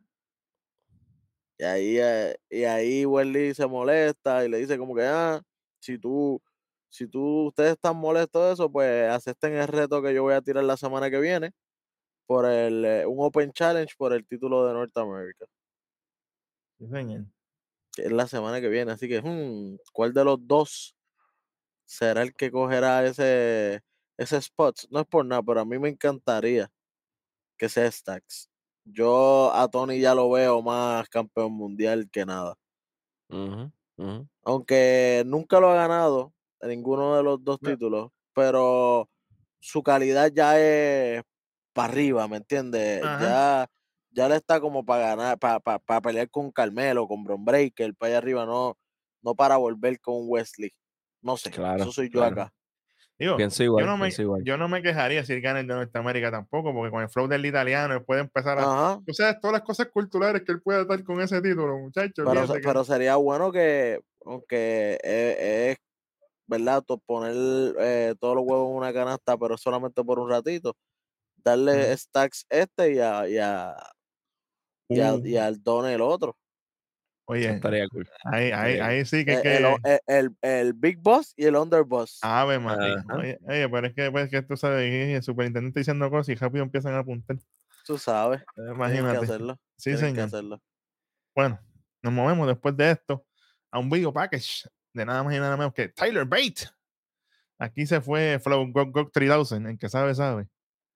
Y ahí, eh, y ahí Wesley se molesta y le dice como que, ah, si tú, si tú, ustedes están molestos de eso, pues acepten el reto que yo voy a tirar la semana que viene por el, eh, un Open Challenge por el título de señor. que es la semana que viene. Así que, hmm, ¿cuál de los dos será el que cogerá ese, ese spot? No es por nada, pero a mí me encantaría que sea Stax. Yo a Tony ya lo veo más campeón mundial que nada. Aunque nunca lo ha ganado en ninguno de los dos No. títulos, pero su calidad ya es para arriba, ¿me entiendes? Ya, ya le está como para ganar, para pelear con Carmelo, con Bron Breaker, para allá arriba, no, no para volver con Wesley. No sé, Claro, eso soy yo claro. acá. Digo, Pienso igual, yo, no me, pienso igual. yo no me quejaría si él gana el de Norteamérica tampoco, porque con el flow del italiano él puede empezar a. Tú sabes todas las cosas culturales que él puede dar con ese título, muchachos. Pero, se- pero sería bueno que, aunque es, es, ¿verdad? Poner eh, todos los huevos en una canasta, pero solamente por un ratito. Darle stacks este y a, y a, y, a- y al Don el otro. Oye, Estaría cool. ahí, ahí, ahí sí que, Eh, que El, o- el, el, el Big Boss y el Underboss. Ave María. Ajá. Oye, oye, pero es que, pues, que tú sabes, el superintendente diciendo cosas y rápido empiezan a apuntar. Tú sabes. Eh, Tienen que Imagínate. hacerlo. Sí, tienen que señor. hacerlo. Bueno, nos movemos después de esto a un video package de nada más y nada menos que Tyler Bate. Aquí se fue Flow Gok Gok 3000, el que sabe, sabe.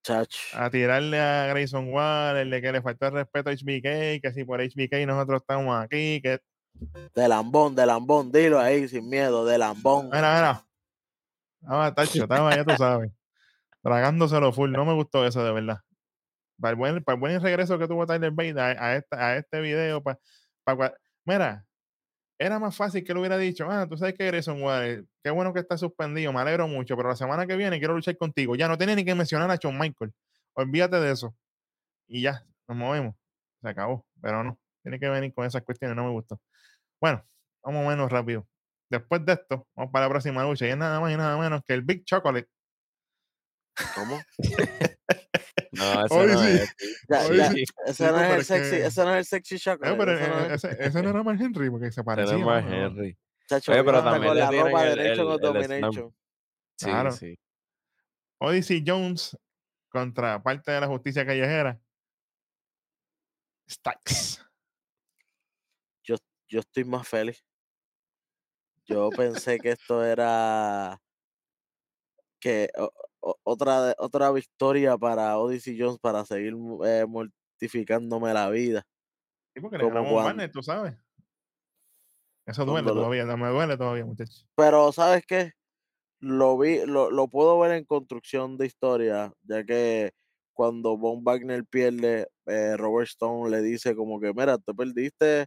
Chach. A tirarle a Grayson Waller de que le faltó el respeto a HBK, que si por HBK nosotros estamos aquí, que. De lambón, de lambón. Dilo ahí sin miedo. De lambón. Mira, mira. Ah, tacho, estaba, ya tú sabes. Tragándoselo full. No me gustó eso, de verdad. Para el buen, para el buen regreso que tuvo Tyler Bate a, a, esta- a este video, para, mira, era más fácil que le hubiera dicho, ah, tú sabes que Grayson Waller, qué bueno que está suspendido, me alegro mucho, pero la semana que viene quiero luchar contigo. Ya no tiene ni que mencionar a Shawn Michael. Olvídate de eso. Y ya, nos movemos. Se acabó, pero no. Tiene que venir con esas cuestiones, no me gustó. Bueno, vamos menos rápido. Después de esto, vamos para la próxima lucha. Y es nada más y nada menos que el Big Chocolate. ¿Cómo? No, eso Hoy no sí. es. Ya, Oye, ya, sí. Ese no es el es sexy, que- ese no es el sexy Eh, pero ese no eh, es- ese, ese no era Mark Henry, porque se parecía. Tenemos a ¿no? No, no. Henry. Chacho, Oye, pero también con la ropa. Domination. Sí, Claro. sí. Odyssey Jones contra parte de la justicia callejera. Stacks. Yo estoy más feliz. Yo pensé que esto era que otra, otra victoria para Odyssey Jones para seguir eh, mortificándome la vida. Sí, porque le Como a cuando- tú sabes. Eso duele todavía, no me duele todavía, muchachos. Pero, ¿sabes qué? Lo vi, lo, lo puedo ver en construcción de historia, ya que cuando Von Wagner pierde, eh, Robert Stone le dice como que, mira, te perdiste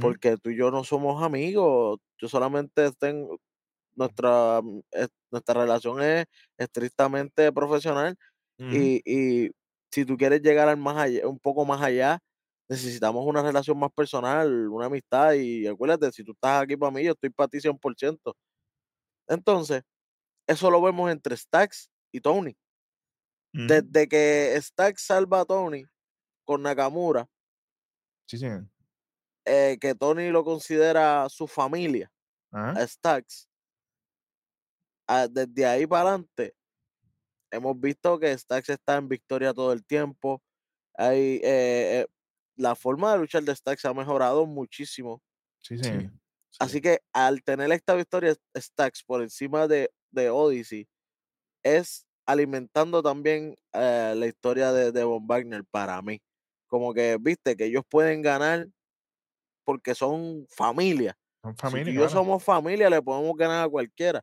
porque tú y yo no somos amigos. Yo solamente tengo nuestra, mm, es- nuestra relación es estrictamente profesional y, y si tú quieres llegar al más allá, un poco más allá, necesitamos una relación más personal, una amistad y acuérdate, si tú estás aquí para mí, yo estoy para ti 100%. Entonces, eso lo vemos entre Stacks y Tony. Desde que Stacks salva a Tony con Nakamura, Sí, sí. eh, que Tony lo considera su familia, Ajá. a Stacks, desde ahí para adelante, hemos visto que Stacks está en victoria todo el tiempo. Hay, eh, eh, la forma de luchar de Stacks ha mejorado muchísimo. Sí, sí. Sí. Así que al tener esta victoria Stacks por encima de, de Odyssey, es alimentando también eh, la historia de, de Von Wagner para mí. Como que, viste, que ellos pueden ganar porque son familia. Son Si tú familia. y yo somos familia, le podemos ganar a cualquiera.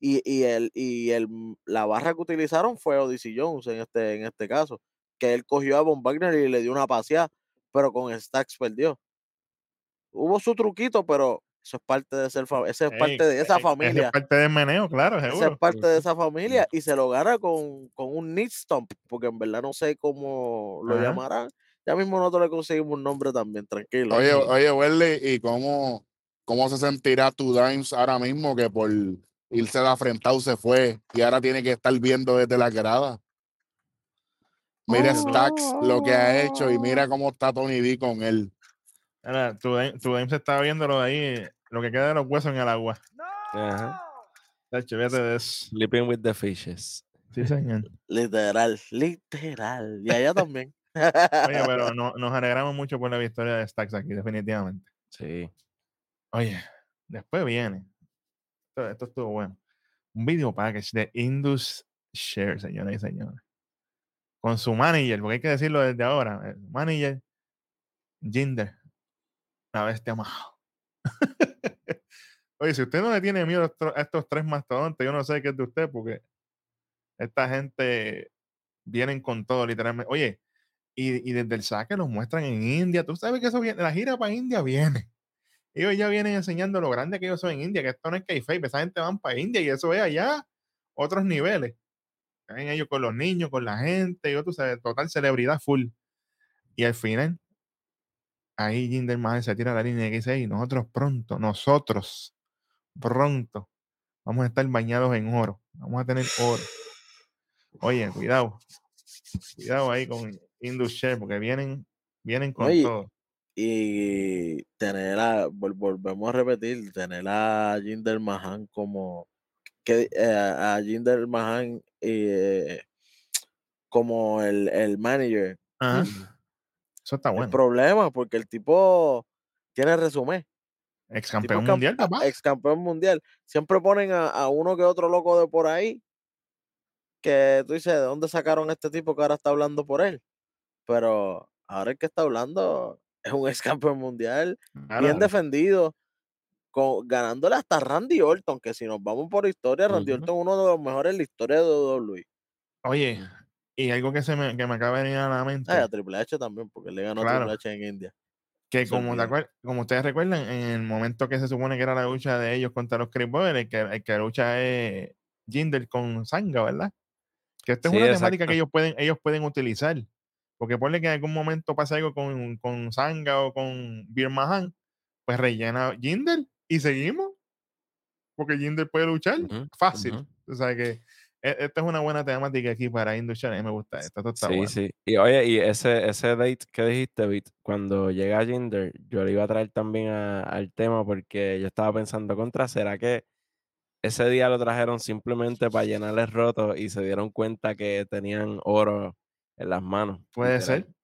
Y, y, el, y el, la barra que utilizaron fue Odyssey Jones en este, en este caso, que él cogió a Von Wagner y le dio una paseada, pero con Stacks perdió. Hubo su truquito, pero eso es parte de ser esa es parte de esa esa es familia. parte del meneo, claro, es parte de esa familia y se lo gana con, con un knee stomp, porque en verdad no sé cómo lo Ajá. llamarán. Ya mismo nosotros le conseguimos un nombre también, tranquilo. Oye, oye, Welly, ¿y cómo, cómo se sentirá tu Dimes ahora mismo que por irse de afrentado se fue y ahora tiene que estar viendo desde la grada? Mira Oh. Stacks lo que ha hecho y mira cómo está Tony D con él. Ahora, tu, Dame- tu se está viendo lo de ahí, lo que queda de los huesos en el agua. Ajá. Tacho, fíjate de eso. Sleeping with the fishes. Sí, señor. Literal, literal. Y allá también. Oye, pero no- nos alegramos mucho por la victoria de Stacks aquí, definitivamente. Sí. Oye, después viene. Esto, estuvo bueno. Un video package de Indus Share, señoras y señores. Con su manager, porque hay que decirlo desde ahora. El manager, Jinder. La bestia más. Oye, si usted no le tiene miedo a estos tres mastodontes, yo no sé qué es de usted, porque esta gente vienen con todo, literalmente. Oye, y, y desde el saque los muestran en India. Tú sabes que eso viene, la gira para India viene. Ellos ya vienen enseñando lo grande que ellos son en India, que esto no es kayfabe, esa gente van para India y eso es allá otros niveles. Caen ellos con los niños, con la gente, tú sabes, total celebridad full. Y al final, ahí Jinder Mahal se tira la línea que dice, y nosotros pronto, nosotros pronto vamos a estar bañados en oro, vamos a tener oro. Oye, cuidado, cuidado ahí con Indus Share, porque vienen, vienen con Oye, todo. Y tener a, vol- volvemos a repetir, tener a Jinder Mahan como que eh, a Jinder Mahan eh, como el, el manager. Ajá. Eso está El bueno. problema, porque el tipo tiene resumen. Ex El tipo campeón mundial, papá. ex campeón mundial. Siempre ponen a, a uno que otro loco de por ahí que tú dices, ¿de dónde sacaron a este tipo que ahora está hablando por él? Pero ahora el que está hablando es un ex campeón mundial, Claro. bien defendido, con, ganándole hasta Randy Orton, que si nos vamos por historia, Randy. Orton es uno de los mejores en la historia de WWE. Oye, y algo que se me, que me acaba de venir a la mente, Ah, a Triple H también, porque le ganó a Claro. Triple H en India. que como, acuer- como ustedes recuerdan, en el momento que se supone que era la lucha de ellos contra los Chris Boy, el que, el que lucha es Jinder con Sanga, ¿verdad? Que esta es una temática que ellos pueden, ellos pueden utilizar. Porque ponle que en algún momento pasa algo con, con Sanga o con Bir Mahan, pues rellena Jinder y seguimos. Porque Jinder puede luchar fácil. O sea que e- esta es una buena temática aquí para Industrial. A mí me gusta está Sí, sí. Y oye, y ese, ese date que dijiste, Bit, cuando llega Jinder, yo le iba a traer también a- al tema porque yo estaba pensando contra, ¿será que ese día lo trajeron simplemente para llenarles roto y se dieron cuenta que tenían oro en las manos? Puede literal? ser,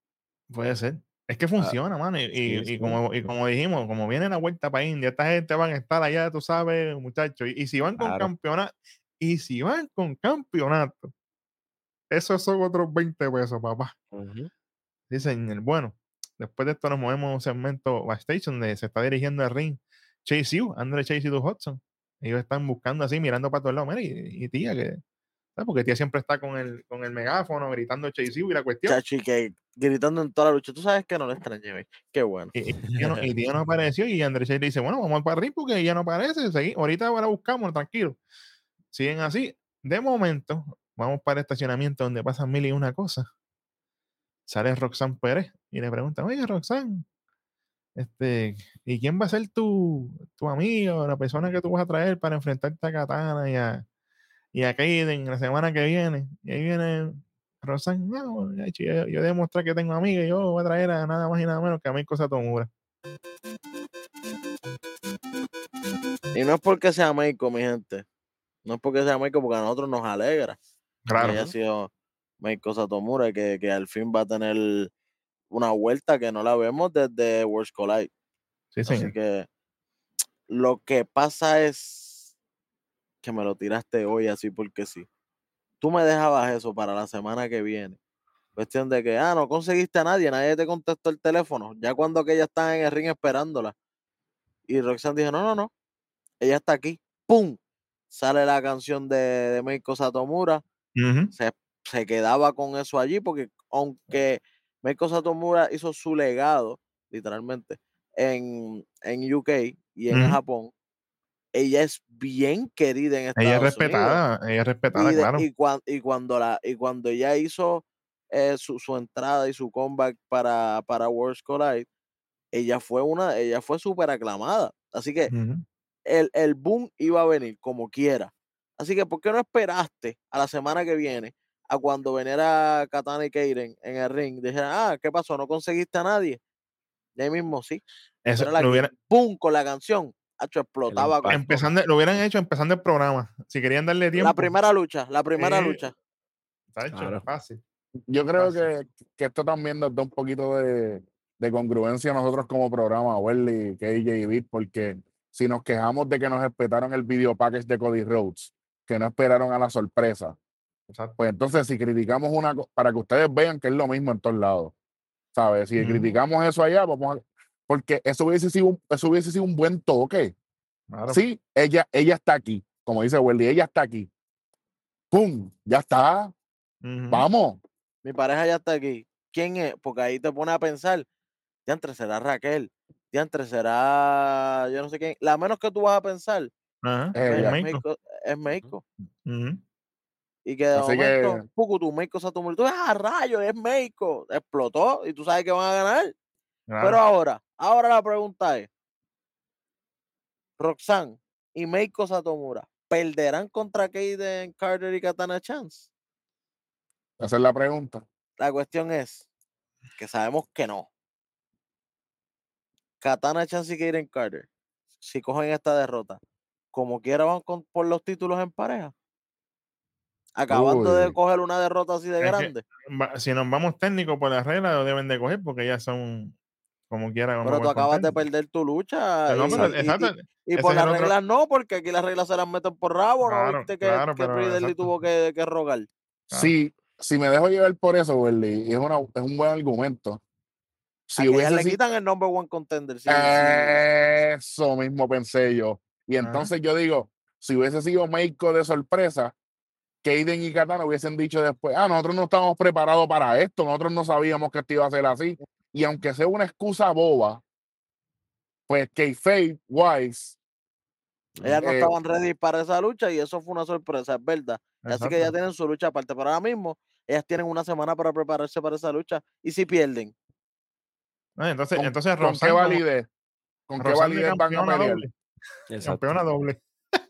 puede ser. Es que funciona, mano. Y, y- sí, y sí. como, y como dijimos, como viene la vuelta para India, esta gente van a estar allá, tú sabes, muchachos. Y, si van con Claro. campeonato, y si van con campeonato, esos son otros 20 pesos, papá. Ujú. Dicen, el bueno. Después de esto nos movemos a un segmento backstage donde se está dirigiendo el ring Chase U, Andre Chase y Du Hudson. Ellos están buscando así, mirando para todos lados. Mira, y tía, que. ¿Sabes? Porque tía siempre está con el, con el megáfono gritando Chase y la cuestión. Chacho, y que gritando en toda la lucha. Tú sabes que no le extrañé. Qué bueno. Y, y tía no, y tía no apareció y Andrés le dice, bueno, vamos para arriba porque ya no aparece. Seguí, ahorita la buscamos, tranquilo. Siguen así. De momento, vamos para el estacionamiento donde pasan mil y una cosa. Sale Roxanne Pérez y le pregunta, oye, Roxanne, este, ¿y quién va a ser tu, tu amigo, la persona que tú vas a traer para enfrentarte a Katana y a, y a Kaiden la semana que viene? Y ahí viene Rosan, no, hecho, yo, yo demostré que tengo amiga y yo voy a traer a nada más y nada menos que a Meiko Satomura. Y no es porque sea Meiko, mi gente. No es porque sea Meiko, porque a nosotros nos alegra que Claro. haya sido Meiko Satomura, que, que al fin va a tener una vuelta que no la vemos desde Worlds Collide. Sí, sí. Así que lo que pasa es que me lo tiraste hoy así porque sí. Tú me dejabas eso para la semana que viene. Cuestión de que, ah, no conseguiste a nadie, nadie te contestó el teléfono. Ya cuando aquella estaba en el ring esperándola. Y Roxanne dijo, no, no, no. Ella está aquí. ¡Pum! Sale la canción de, de Meiko Satomura. Se, se quedaba con eso allí porque aunque Meiko Satomura hizo su legado, literalmente, en, en UK y en. Japón, ella es bien querida en Estados Ella es Unidos. respetada, ella es respetada, Y, de- claro. y, cuan- y cuando la, y cuando ella hizo eh, su, su entrada y su comeback para, para Worlds Collide, ella fue una, ella fue súper aclamada. Así que el, el boom iba a venir como quiera. Así que, ¿por qué no esperaste a la semana que viene a cuando viniera Katana y Kaden en el ring? Dijeran, ah, ¿qué pasó? ¿No conseguiste a nadie? Y ahí mismo, sí. Eso, lo, hubiera- boom, con la canción. Hacho, explotaba empezando, lo hubieran hecho empezando el programa. Si querían darle tiempo. la primera lucha, la primera Sí. lucha. está hecho, Claro. fácil. Yo creo Fácil. que, que esto también nos da un poquito de, de congruencia a nosotros como programa, Welly, KJ y Beat, porque si nos quejamos de que nos respetaron el video package de Cody Rhodes, que no esperaron a la sorpresa, Exacto. pues entonces si criticamos una para que ustedes vean que es lo mismo en todos lados, ¿sabes? Si criticamos eso allá, vamos a, porque eso hubiese sido un, eso hubiese sido un buen toque. Claro. Sí, ella, ella está aquí, como dice Welly, ella está aquí. ¡Pum! Ya está, vamos. Mi pareja ya está aquí. ¿Quién es? Porque ahí te pone a pensar. Diantre será Raquel. Diantre será. Yo no sé quién. La menos que tú vas a pensar es Meiko. Meiko. Es. Ujú. Y que de Así momento, que- Pucu, tu Meiko Satomura. Tú ves a rayo, es Meiko. Explotó y tú sabes que van a ganar. Pero ahora, ahora la pregunta es: Roxanne y Meiko Satomura perderán contra Kaden Carter y Katana Chance. Esa es la pregunta. La cuestión es que sabemos que no. Katana Chance y Kaden Carter, si cogen esta derrota, como quiera van con- por los títulos en pareja. Acabando de coger una derrota así de Es grande. Si nos vamos técnico por la regla, lo deben de coger porque ya son como quiera. Pero tú acabas de perder tu lucha. No, y, pero y- exacto. y- y ese por las otro- reglas no, porque aquí las reglas se las meten por rabo, ¿no? Claro, Viste que, claro, que pero exacto. tuvo que, que rogar. Ah. Si, si me dejo llevar por eso, Welly, y es, una, es un buen argumento. Si hubiese le quitan el number one contender. sí, sí. Eso mismo pensé yo. Y Ajá. entonces yo digo, si hubiese sido Meiko de sorpresa, Kaden y Katana hubiesen dicho después, ah, nosotros no estábamos preparados para esto, nosotros no sabíamos que esto iba a ser así. Y aunque sea una excusa boba, pues Kayfabe Wise, Ellas no Eh, estaban ready para esa lucha y eso fue una sorpresa, es verdad. Así que ya tienen su lucha aparte. Pero ahora mismo, ellas tienen una semana para prepararse para esa lucha. Y si pierden, Ah, Entonces, ¿con, entonces con qué validez? ¿Con qué validez van a campeona pelear? Campeona doble.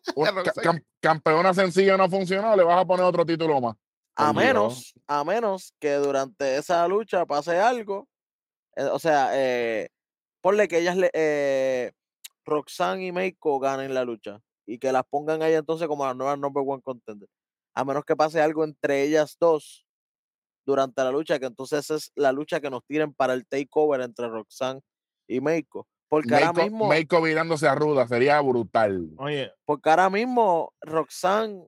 Cam- campeona sencilla no funcionó, le vas a poner otro título más. a menos, a menos que durante esa lucha pase algo. Eh, o sea, eh, ponle que ellas, le, eh, Roxanne y Meiko ganen la lucha y que las pongan ahí entonces como las nuevas number one contender. A menos que pase algo entre ellas dos durante la lucha, que entonces esa es la lucha que nos tiren para el takeover entre Roxanne y Meiko. Porque ahora Meiko, mismo, Meiko virándose a Ruda sería brutal. Oye, porque ahora mismo Roxanne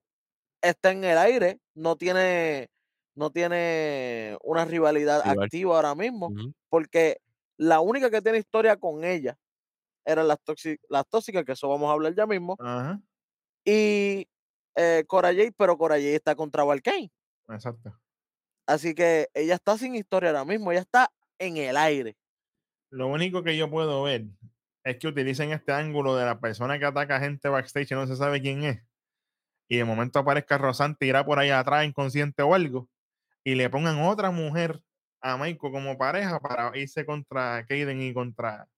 está en el aire, no tiene, no tiene una rivalidad Rival. activa ahora mismo, porque la única que tiene historia con ella eran las, tóxi- las tóxicas, que eso vamos a hablar ya mismo, y eh, Cora pero Cora está contra Valkane. exacto. Así que ella está sin historia ahora mismo, ella está en el aire. Lo único que yo puedo ver es que utilicen este ángulo de la persona que ataca gente backstage y no se sabe quién es. Y de momento aparezca Rosan tira por ahí atrás inconsciente o algo. Y le pongan otra mujer a Meiko como pareja para irse contra Kaden y contra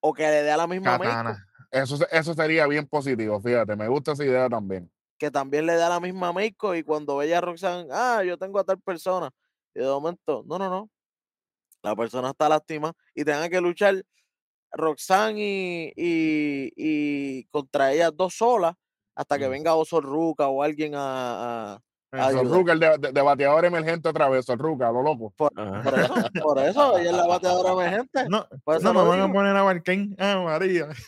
O que le dé a la misma Meiko, Katana. Eso, eso sería bien positivo, fíjate, me gusta esa idea también. que también le dé a la misma Meiko, y cuando vea a Roxanne, ah, yo tengo a tal persona, y de momento, no, no, no. La persona está lástima y tengan que luchar Roxanne y, y, y contra ellas dos solas hasta que Mm. venga Oso Ruca o alguien a, a-. Sorruca, el de, de- de bateador emergente otra vez, Sorruca, lo loco. Ajá. Por eso, por eso, ella es la bateadora emergente. No, Por eso no me van a poner a Barken. Ah, María.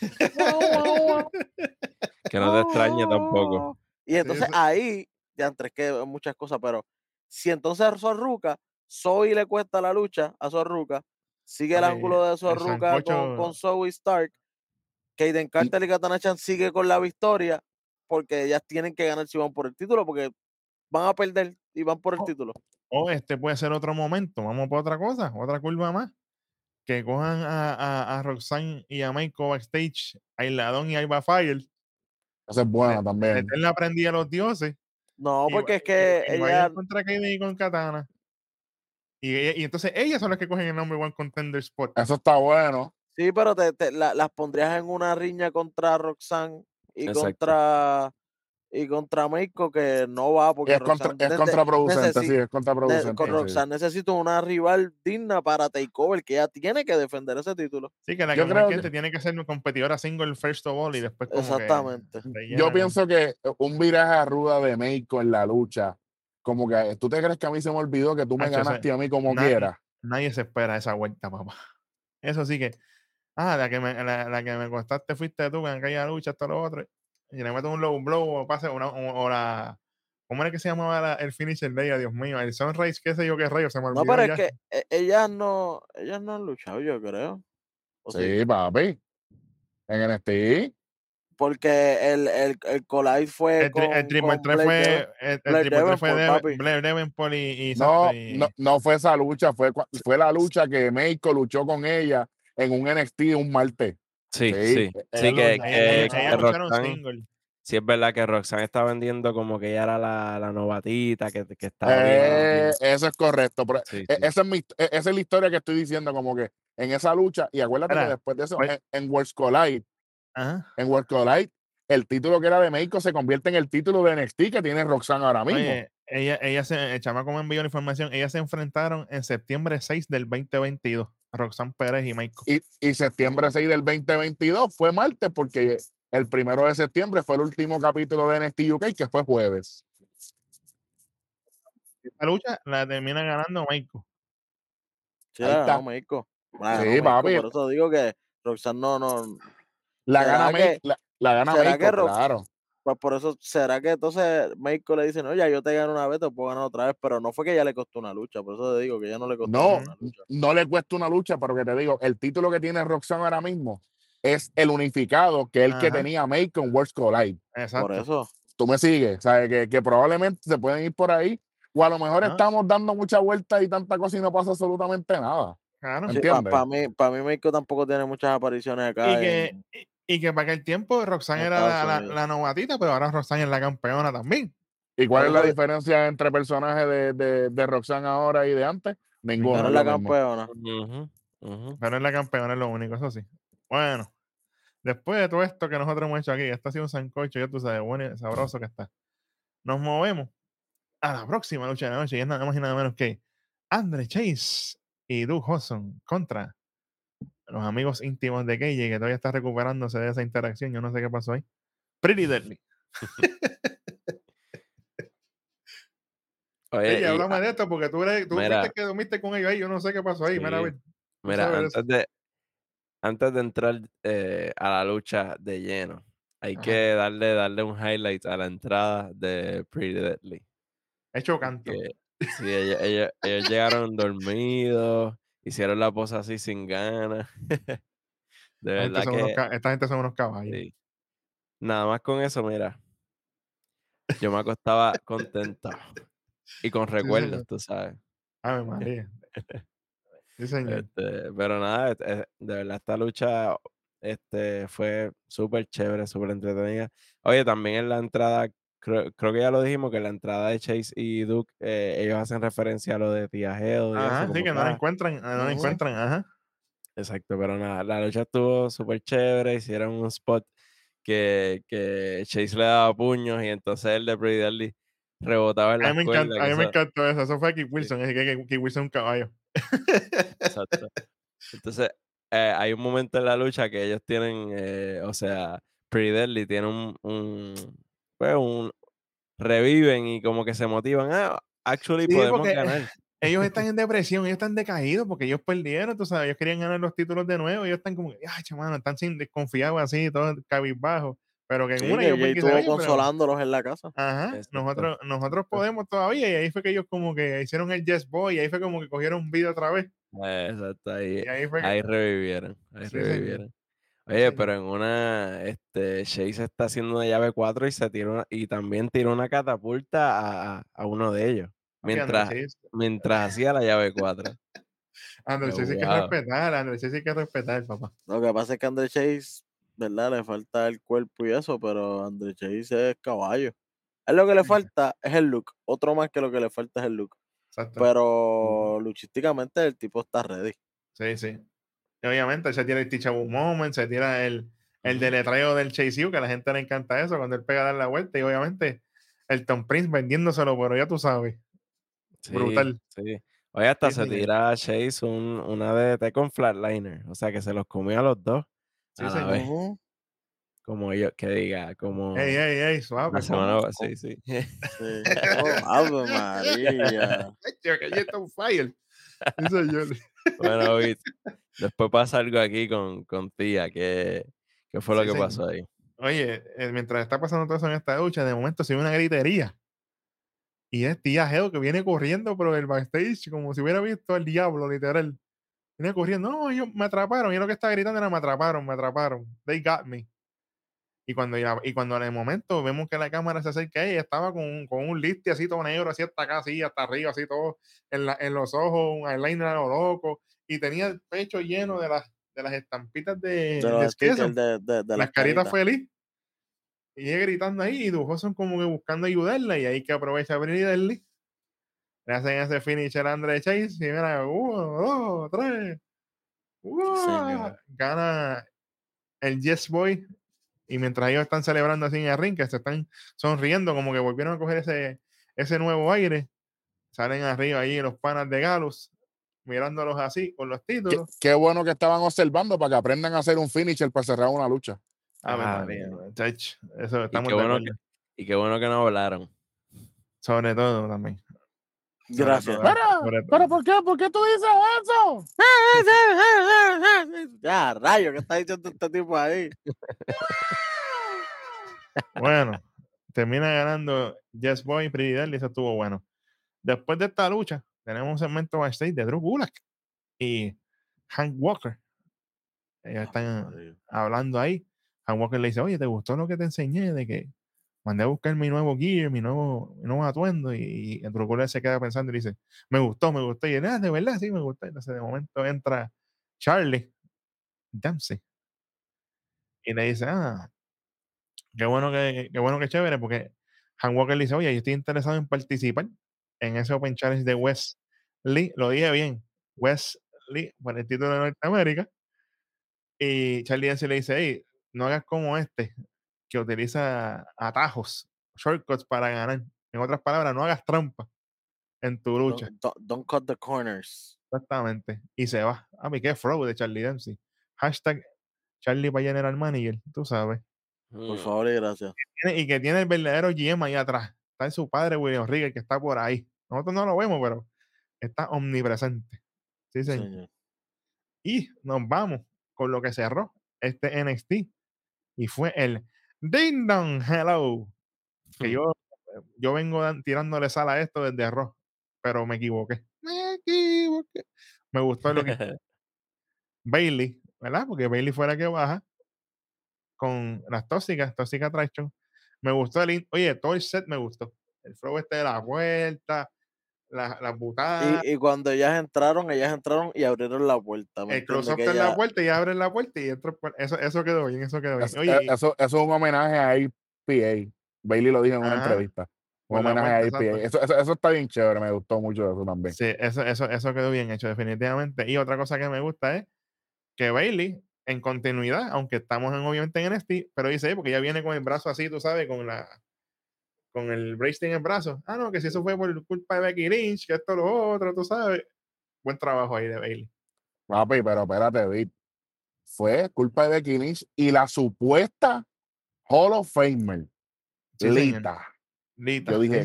Que no te extrañe tampoco. Y entonces eso- ahí, ya entre que muchas cosas, pero si entonces Zorruca, Zoe le cuesta la lucha a Zorruca, sigue el Oye, ángulo de el Zorruca con, con Zoe Stark, Kaden Carter y Katana Chan sigue con la victoria, porque ellas tienen que ganar si van por el título, porque van a perder y van por el Oh. título. O este puede ser otro momento. Vamos por otra cosa, otra curva más. Que cojan a, a, a Roxanne y a Michael backstage, a Isladón y a Iba Fire. Esa es buena también. Meterle la prendida a los dioses. No, y porque va- es que y- y ella, contra Kaden y con Katana. Y, y entonces ellas son las que cogen el number one contender spot. Eso está bueno. sí, pero te, te- la- las pondrías en una riña contra Roxanne y Exacto. contra y contra Meiko que no va porque Es, contra, Roxanne es contraproducente, necesi- sí, es contraproducente. con sí. Roxanne necesita una rival digna para Takeover que ella tiene que defender ese título. Sí, que la Yo que creo más que- que tiene que ser competidora single first of all y después como Exactamente. Yo pienso que un viraje a ruda de Meiko en la lucha, como que tú te crees que a mí se me olvidó que tú me ganaste a mí como na- quieras. Nadie se espera esa vuelta, papá. Eso sí que. Ah, la que me, la, la que me costaste fuiste tú en aquella lucha, esto lo otro. Y le meto un low blow o pase una, o, o la. ¿Cómo era que se llamaba la- el finisher de ella? Dios mío, el Sunrise, qué sé yo qué rayo, se me olvidó. No, pero es que eh, ellas no, ellas no han luchado, yo creo. ¿O sí? Sí, papi. En NXT. Porque el, el, el Collide fue El, Triple con 3 Blake fue. El, el Triple 3 fue. Blair Davenport y. y No, y- no, no fue esa lucha, fue, fue la lucha que Meiko luchó con ella en un NXT un martes. Sí, Sí, sí. Sí, eh, que, que- Roxanne- single. sí es verdad que Roxanne está vendiendo como que ella era la, la novatita, que, que estaba bien, Eh, eso es correcto. pero Sí, e- sí. esa, es mi, e- esa es la historia que estoy diciendo, como que en esa lucha, y acuérdate que después de eso, pues- en, en Worlds Collide, Ajá. en World Collide, el título que era de Meiko se convierte en el título de NXT que tiene Roxanne ahora mismo. Oye, ella, ella se, el chamaco me envió la información. Ellas se enfrentaron en septiembre 6 del 2022. Roxanne Pérez y Michael. y, y septiembre 6 del 2022 fue martes porque el primero de septiembre fue el último capítulo de NXT UK que fue jueves. Esta lucha la termina ganando Michael. Sí, Ahí la está. ganó Meiko. La Sí, Meiko, papi. Por eso digo que Roxanne no, no. La ¿Será gana, que- Meiko, la, la gana Ro- claro. Pues por eso, ¿será que entonces Meiko le dice, no, ya yo te gano una vez, te puedo ganar otra vez? Pero no fue que ella le costó una lucha, por eso te digo que ella no le costó No, una lucha. no le cuesta una lucha, pero que te digo, el título que tiene Roxanne ahora mismo es el unificado que el que tenía Meiko en Worlds Collide. Exacto. Por eso. Tú me sigues, ¿sabes? Que, que probablemente se pueden ir por ahí, o a lo mejor Ajá. estamos dando mucha vuelta y tanta cosa y no pasa absolutamente nada. Claro. Sí. Para ¿Entiendes? mí, para mí Meiko tampoco tiene muchas apariciones acá. Y que, en- y, que para aquel tiempo Roxanne era la, novatita, pero ahora Roxanne es la campeona también. ¿Y cuál es la diferencia entre personajes de, de, de Roxanne ahora y de antes? Ninguna. Pero es la campeona. Ujú, ujú. Pero es la campeona, es lo único, eso sí. Bueno, después de todo esto que nosotros hemos hecho aquí, esto ha sido un sancocho, ya tú sabes, bueno y sabroso que está. Nos movemos a la próxima lucha de la noche, y es nada más y nada menos que Andre Chase y Doug Hudson contra los amigos íntimos de KJ, que todavía está recuperándose de esa interacción. Yo no sé qué pasó ahí. Pretty Deadly. Oye, Oye, y- háblame de esto porque tú, eres, tú Mira. fuiste que dormiste con ellos ahí. Yo no sé qué pasó ahí. Mira, a Sí. ver. Mira, sabes eso. antes de, antes de entrar eh, a la lucha de lleno, hay Ajá. que darle, darle un highlight a la entrada de Pretty Deadly. Hecho canto. Que, sí, ellos, ellos- ellos llegaron dormidos, hicieron la posa así sin ganas. De gente, verdad unos que esta gente son unos caballos. sí. Nada más con eso, mira. Yo me acostaba contento y con recuerdos, tú sabes. Ave María. Sí, señor. Este, pero nada, de verdad esta lucha este, fue súper chévere, súper entretenida. Oye, también en la entrada, creo, creo que ya lo dijimos, que la entrada de Chase y Duke, eh, ellos hacen referencia a lo de Tía Geo y eso, Ajá, sí, que no la ah, encuentran, no la encuentran, ajá. Exacto, pero nada, la lucha estuvo súper chévere, hicieron un spot que, que Chase le daba puños y entonces el de Pretty Deadly rebotaba en A las mí me cuerdas. encantó, a mí me encantó eso. Eso fue Keith Wilson. Es que Keith Wilson es un caballo. Exacto. Entonces, eh, hay un momento en la lucha que ellos tienen, eh, o sea, Pretty Deadly tiene un, un, pues, un, reviven y como que se motivan. Ah, actually Sí, podemos ganar. Ellos están en depresión, ellos están decaídos porque ellos perdieron, tú sabes, ellos querían ganar los títulos de nuevo, ellos están como, ay, chamano, están sin desconfiados así, todos cabizbajos, pero que en Sí, una ellos estuvo "Oye, pero- consolándolos en la casa. Ajá, Exacto. nosotros, nosotros podemos todavía, y ahí fue que ellos como que hicieron el Yes Boy, y ahí fue como que cogieron video otra vez, Exacto, ahí, y ahí fue que, ahí revivieron. Ahí Sí, revivieron. Oye, pero en una, este, Chase está haciendo una llave 4 y se tiró una- y también tiró una catapulta a, a- uno de ellos. Mientras, mientras hacía la llave 4. André Yo, Chase hay que respetar, André Chase hay que respetar, papá. Lo que pasa es que Andre Chase, ¿verdad? Le falta el cuerpo y eso, pero Andre Chase es caballo. Es lo que le falta, es el look. Otro más que lo que le falta es el look. Exacto. Pero luchísticamente el tipo está ready. Sí, sí. Y obviamente se tira el Teachable Moment, se tira el, el deletreo del Chase U, que a la gente le encanta eso, cuando él pega a dar la vuelta, y obviamente el Tom Prince vendiéndoselo, pero ya tú sabes. Sí, Brutal. Sí. Oye, hasta Sí, se tira Chase un, una DDT con Flatliner. O sea que se los comió a los dos Sí, a la vez. Como yo, que diga, como Ey, ey, ey, suave. la semana sí, sí. Sí. Oh, Ave María. Que ya está on fire. Dice yo. bueno, después pasa algo aquí con, con tía, que, que fue lo Sí, que pasó ahí. Oye, eh, mientras está pasando todo eso en esta ducha, de momento se ve una gritería. Y es tía Geo que viene corriendo por el backstage como si hubiera visto al diablo, literal. Viene corriendo, no, ellos me atraparon. Y lo que está gritando era, me atraparon, me atraparon. They got me. Y cuando, ya, y cuando en el momento vemos que la cámara se acerca ella, estaba con, un- con un liste así todo negro, así hasta acá, así, hasta arriba, así todo, en, la- en los ojos, un eyeliner a lo loco. Y tenía el pecho lleno de las, de las estampitas de, De de de, de, las caritas feliz. Y ella gritando ahí, y Dujoson como que buscando ayudarla, y ahí que aprovecha Britney Deadly. Le hacen ese finisher a Andre Chase, y mira, uno, dos, tres. Gana el Yes Boy. Y mientras ellos están celebrando así en el ring, que se están sonriendo, como que volvieron a coger ese, ese nuevo aire, salen arriba ahí los panas de Galus, mirándolos así con los Qué, títulos. qué bueno que estaban observando para que aprendan a hacer un finisher para cerrar una lucha. Ah, chach, eso Y estamos qué, de bueno que, y qué bueno que no hablaron. Sobre todo también. Gracias. sobre todo. ¿Pero por qué? ¿Por qué tú dices eso? Ya, rayo, ¿qué está diciendo este tipo ahí? Bueno, termina ganando Yes Boy y Pretty Deadly, eso estuvo bueno. Después de esta lucha, tenemos un segmento backstage de Drew Gulak y Hank Walker. Ellos están hablando ahí. Hank Walker le dice, oye, ¿te gustó lo que te enseñé? De que mandé a buscar mi nuevo gear, mi nuevo, mi nuevo atuendo. Y, y Drew Gulak se queda pensando y dice, me gustó, me gustó. Y él, ah, de verdad, sí, me gustó. Entonces, de momento entra Charlie Dempsey y le dice, ah, qué bueno que, qué bueno que chévere, porque Han Walker le dice, oye, yo estoy interesado en participar en ese Open Challenge de West Lee, lo dije bien, West Lee, por el título de Norteamérica. Y Charlie Dempsey le dice, hey, no hagas como este, que utiliza atajos, shortcuts para ganar. En otras palabras, no hagas trampa en tu lucha. Don't, cut the corners. Exactamente. Y se va. A mí, qué flow de Charlie Dempsey. Hashtag Charlie para General Manager, tú sabes. Por Mm. favor y gracias. tiene- y que tiene el verdadero GM ahí atrás. Está en su padre, William Rigger, que está por ahí. Nosotros no lo vemos, pero está omnipresente. Sí, señor. señor. Y nos vamos con lo que cerró este NXT. Y fue el Ding Dong Hello. Que Hmm. yo, yo vengo tirándole sal a esto desde arroz, pero me equivoqué. Me equivoqué. Me gustó lo que Bailey, ¿verdad? Porque Bailey fue la que baja con las tóxicas, tóxica Attraction. Me gustó el. Oye, todo el set me gustó. El flow este de la vuelta, la- las butadas, Y, y cuando ellas entraron, ellas entraron y abrieron la puerta. ¿me el close-up en la puerta y abren la puerta y entra por- Eso, eso quedó bien, eso quedó bien. Es- Oye, y- eso, eso es un homenaje a APA. Bailey lo dijo en una Ajá, entrevista. Un por homenaje a APA. Eso, eso, eso está bien chévere. Me gustó mucho eso también. Sí, eso, eso, eso quedó bien hecho, definitivamente. Y otra cosa que me gusta es que Bailey, en continuidad, aunque estamos en, obviamente en NXT, pero dice, "Eh, porque ella viene con el brazo así, tú sabes, con la con el bracelet en el brazo. Ah, no, que si eso fue por culpa de Becky Lynch, que esto lo otro, tú sabes. Buen trabajo ahí de Bailey. Papi, pero espérate, Vic. Fue culpa de Becky Lynch y la supuesta Hall of Famer, Sí, señor. Lita. Lita, Yo dije,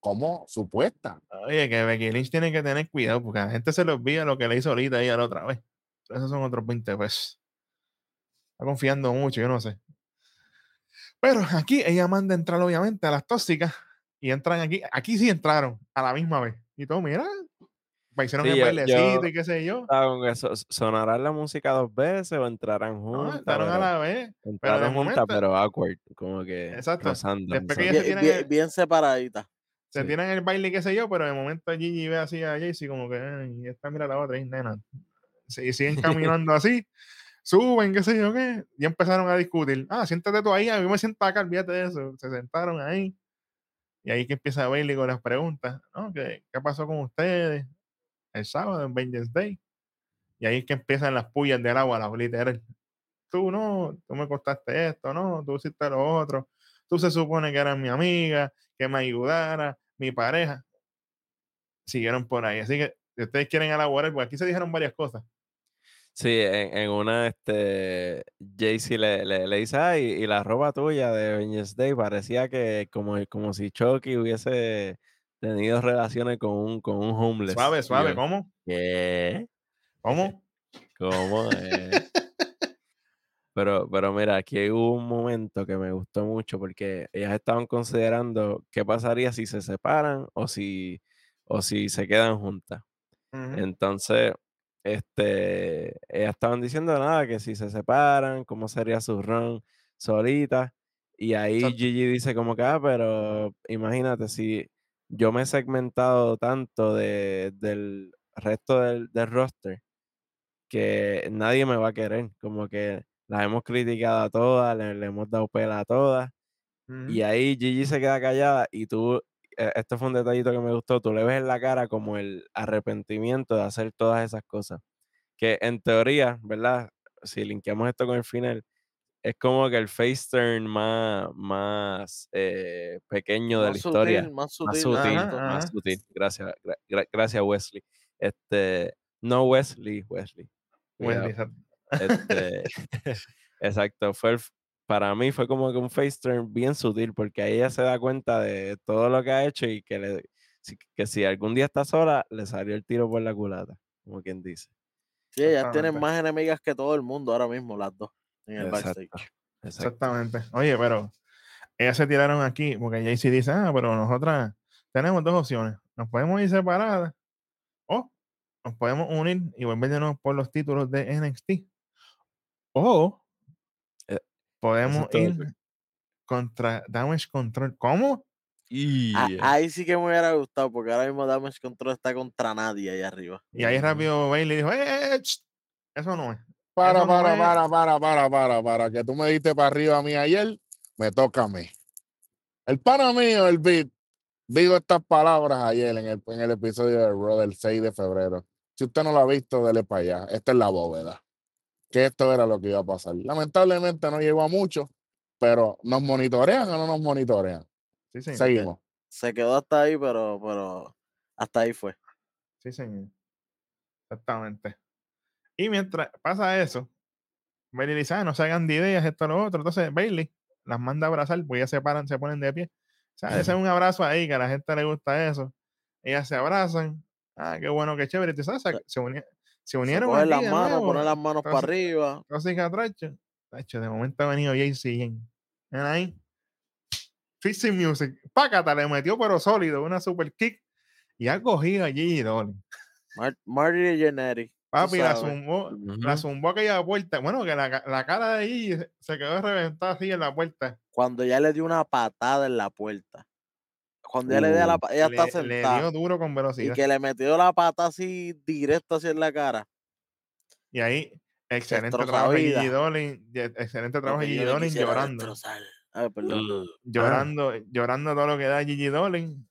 ¿cómo supuesta? Oye, que Becky Lynch tiene que tener cuidado porque a la gente se le olvida lo que le hizo ahorita ella la otra vez. Esos son otros 20 pesos. Está confiando mucho, yo no sé. Pero aquí ella manda entrar, obviamente, a las tóxicas y entran aquí. Aquí sí entraron a la misma vez. Y todo, mira, hicieron Sí, el yo- bailecito yo- y qué sé yo. Estaba con eso. ¿Sonará la música dos veces o entrarán No, juntas? entraron a pero- la vez. entraron juntas, momento- pero awkward, como que Exacto. rozando, Después que se Bien, tiran bien, el- bien separadita. Se Sí. tiran el baile y qué sé yo, pero de momento Gigi ve así a Jaycee como que, "Ay, y esta mira la otra, y nena. Sí, siguen caminando así, suben, qué sé yo qué, y empezaron a discutir. Ah, siéntate tú ahí, a mí me siento acá, olvídate de eso. Se sentaron ahí, y ahí que empieza Bailey con las preguntas, ¿no? ¿Qué, qué pasó con ustedes el sábado en Vengeance Day? Y ahí es que empiezan las pullas del agua, las literal. Tú no, tú me costaste esto, no, tú hiciste lo otro. Tú se supone que eras mi amiga, que me ayudara, mi pareja. Siguieron por ahí. Así que si ustedes quieren elaborar, porque aquí se dijeron varias cosas. Sí, en, en una, este, Jaycee le, le, le dice, ay, y la ropa tuya de Vengeance Day parecía que como, como si Chucky hubiese tenido relaciones con un, con un homeless. Suave, suave, yo, ¿cómo? ¿Qué? ¿Cómo? ¿Cómo? Pero, pero mira, aquí hubo un momento que me gustó mucho porque ellas estaban considerando qué pasaría si se separan o si, o si se quedan juntas. Entonces, este, ellas estaban diciendo nada, que si se separan, cómo sería su run solita. Y ahí Exacto. Gigi dice como que, ah, pero imagínate si yo me he segmentado tanto de, del resto del, del roster que nadie me va a querer. Como que las hemos criticado a todas, le, le hemos dado pela a todas. Y ahí Gigi se queda callada y tú, esto fue un detallito que me gustó, tú le ves en la cara como el arrepentimiento de hacer todas esas cosas. Que en teoría, ¿verdad? Si linkeamos esto con el final, es como que el face turn más, más eh, pequeño de la Más historia. sutil, más Más sutil. sutil, exacto. Ajá, más ajá. sutil. Gracias, gra- gra- gracias Wesley. Este, no Wesley, Wesley. Exacto. Este, exacto, fue el para mí fue como que un face turn bien sutil porque ahí ella se da cuenta de todo lo que ha hecho y que, le, si- que si algún día está sola, le salió el tiro por la culata, como quien dice. Sí, ellas tienen más enemigas que todo el mundo ahora mismo, las dos, en el Exacto, backstage. exacto. Exactamente. Oye, pero ellas se tiraron aquí porque Jaycee dice, ah, pero nosotras tenemos dos opciones. Nos podemos ir separadas o nos podemos unir y volver de nuevo por los títulos de NXT. O podemos ir contra Damage Control. ¿Cómo? Y A- ahí sí que me hubiera gustado, porque ahora mismo Damage Control está contra nadie ahí arriba. Y ahí rápido Bailey dijo, eh, eh, ch, eso no es. Para, Eso no para, es- para, para, para, para, para, que tú me diste para arriba a mí ayer, me toca a mí. El pana mío, el beat, digo estas palabras ayer en el, en el episodio de Raw del 6 de febrero. Si usted no lo ha visto, dele para allá. Esta es la bóveda. Que esto era lo que iba a pasar. Lamentablemente no llegó a mucho, pero ¿nos monitorean o no nos monitorean? Sí, señor. Seguimos. Se quedó hasta ahí, pero, pero hasta ahí fue. Sí, señor. Exactamente. Y mientras pasa eso, Bailey dice, ah, no se hagan de ideas, esto, lo otro. Entonces Bailey las manda a abrazar, pues ellas se paran, se ponen de pie. O sea, ese es un abrazo ahí, que a la gente le gusta eso. Ellas se abrazan. Ah, qué bueno, qué chévere. Y tú sabes, se, se Se unieron aquí las manos, nuevo. ponen las manos para Entonces- arriba. Tóxica Tracho. Tacho, de momento ha venido JC. Ven ahí. Fixing Music. Pácata, le metió pero sólido, una super kick. Y ha cogido a Gigi Dolin. Mar Marty Jannetty. Papi, la zumbó, la Ujú. zumbó aquella puerta. Bueno, que la, la cara de Gigi se- se quedó reventada así en la puerta. Cuando ya le dio una patada en la puerta. Cuando ya le dio la Uh, pa- ella está Le, le sentada. dio duro con y velocidad. que le metió la pata así directo hacia en la cara. Y ahí, excelente trabajo de. Gigi Dolin. Excelente trabajo de Gigi Dolin llorando. destrozar. Ay, perdón. Uh, Llorando, llorando todo lo que da Gigi Dolin.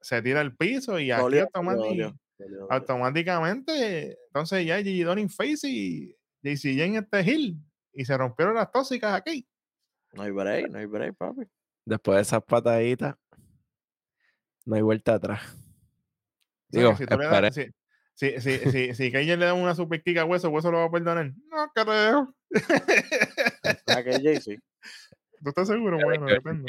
Se tira al piso y aquí Dolió, dolió, automáticamente. dolió, dolió, dolió. automáticamente, entonces ya Gigi Dolin face y JC Jane este Hill y se rompieron las tóxicas aquí. No hay break, no hay break, papi. después de esas pataditas, no hay vuelta atrás. Digo, que si das, si, si, si, si, si KJ le da una super kick a hueso, hueso lo va a perdonar. No creo. A que Jay sí. ¿Tú estás seguro? Bueno, depende.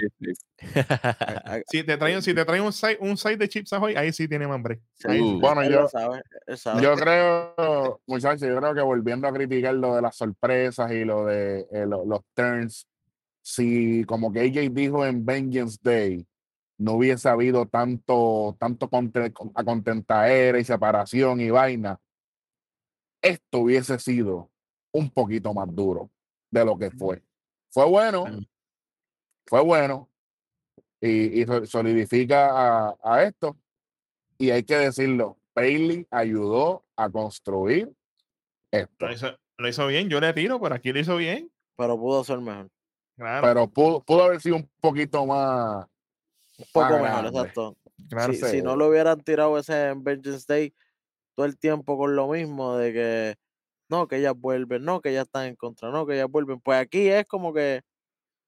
A- Si te traen, si te traen un side, un side de chips ahoy, ahí sí tiene hambre. Sí. Uh. Bueno, yo- sabe, sabe. Yo creo, muchachos, yo creo que volviendo a criticar lo de las sorpresas y lo de eh, lo- los turns, si como que AJ dijo en Vengeance Day, no hubiese habido tanto, tanto conte- a contentaera y separación y vaina, esto hubiese sido un poquito más duro de lo que fue. Fue bueno, fue bueno y, y so- solidifica a, a esto. Y hay que decirlo, Bailey ayudó a construir esto, Lo hizo, lo hizo bien, yo le tiro, pero aquí lo hizo bien. Pero pudo ser mejor. Claro, pero pudo, pudo haber sido un poquito más. Un poco mejor, exacto. claro. si, sí. si no lo hubieran tirado ese en Vengeance Day todo el tiempo con lo mismo de que no, que ellas vuelven, no, que ellas están en contra, no, que ellas vuelven. Pues aquí es como que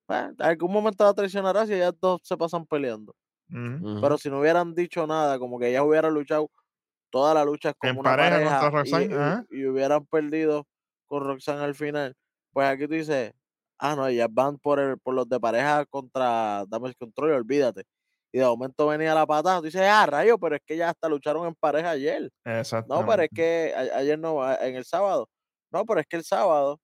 ah, en algún momento la traicionarás y ellas dos se pasan peleando. Pero si no hubieran dicho nada, como que ellas hubieran luchado toda la lucha como En una pareja pareja, contra y- Roxanne, y hubieran perdido con Roxanne al final, pues aquí tú dices, ah, no, ellas van por, el, por los de pareja contra Damage Control, y olvídate. Y de momento venía la patada, tú dices, ah, rayo, pero es que ellas hasta lucharon en pareja ayer. Exacto. No, pero es que a- ayer no, en el sábado. No, pero es que el sábado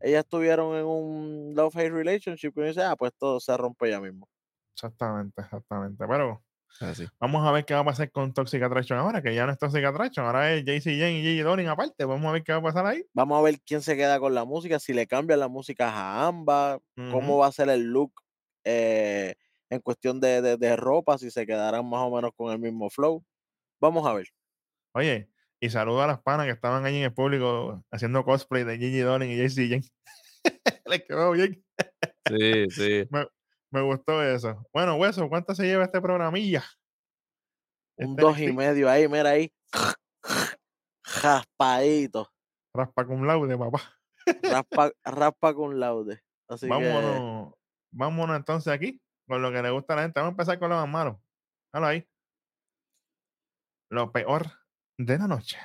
ellas estuvieron en un love-hate relationship y uno dice, ah, pues todo se rompe ya mismo. Exactamente, exactamente. Pero Así. vamos a ver qué va a pasar con Toxic Attraction ahora, que ya no es Toxic Attraction, ahora es JC Jane y Gigi Dolan aparte. Vamos a ver qué va a pasar ahí. Vamos a ver quién se queda con la música, si le cambian la música a ambas, cómo va a ser el look eh, en cuestión de, de- de ropa, si se quedarán más o menos con el mismo flow. Vamos a ver. Oye, y saludo a las panas que estaban ahí en el público haciendo cosplay de Gigi Dolan y JC Jane. Les quedó bien. Sí, sí. Me gustó eso. Bueno, Hueso, ¿cuánto se lleva este programilla? Un Este dos y medio ahí, mira ahí. Raspadito. Raspa cum laude, papá. Raspa, raspa con laude. Así que Vámonos, vámonos entonces aquí con lo que le gusta a la gente. Vamos a empezar con lo más malo. Dalo ahí. Lo peor de la noche.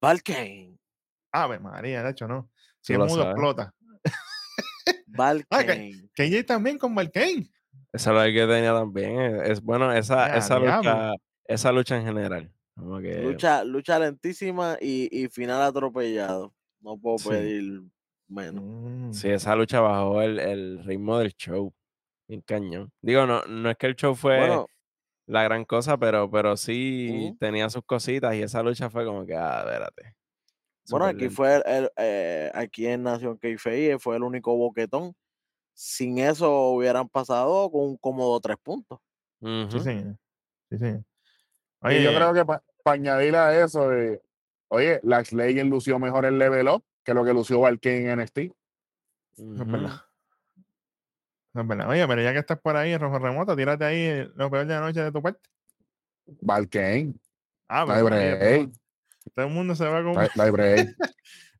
Valkane. Ave María, de hecho, no. Si mudo, sabes. explota. Valkane. KJ también con Valkane. Esa es la que tenía también. Es, es- bueno, esa, Ya, esa diablo. lucha, esa lucha en general. Como que Lucha, lucha lentísima y, y final atropellado. No puedo Sí. pedir menos. Mm, sí, esa lucha bajó el, el ritmo del show. Bien cañón. Digo, no, no es que el show fue Bueno, la gran cosa, pero, pero sí Ujú. tenía sus cositas y esa lucha fue como que, ah, espérate. bueno, súper aquí fue el, el, eh, aquí en Nación Keife fue el único boquetón. Sin eso hubieran pasado con un cómodo tres puntos. Sí, Ujú. señor. Sí, señor. Y yo Oye, creo que para añadir a eso, eh, oye, Lax Legend lució mejor el level up que lo que lució Valkyrie en NXT. Ujú. verdad. Eso es verdad. Oye, pero ya que estás por ahí, rojo remoto, tírate ahí eh, lo peor de la noche de tu parte. Valkyrie, Ah, no pero todo, break, todo el mundo se va con. no no break.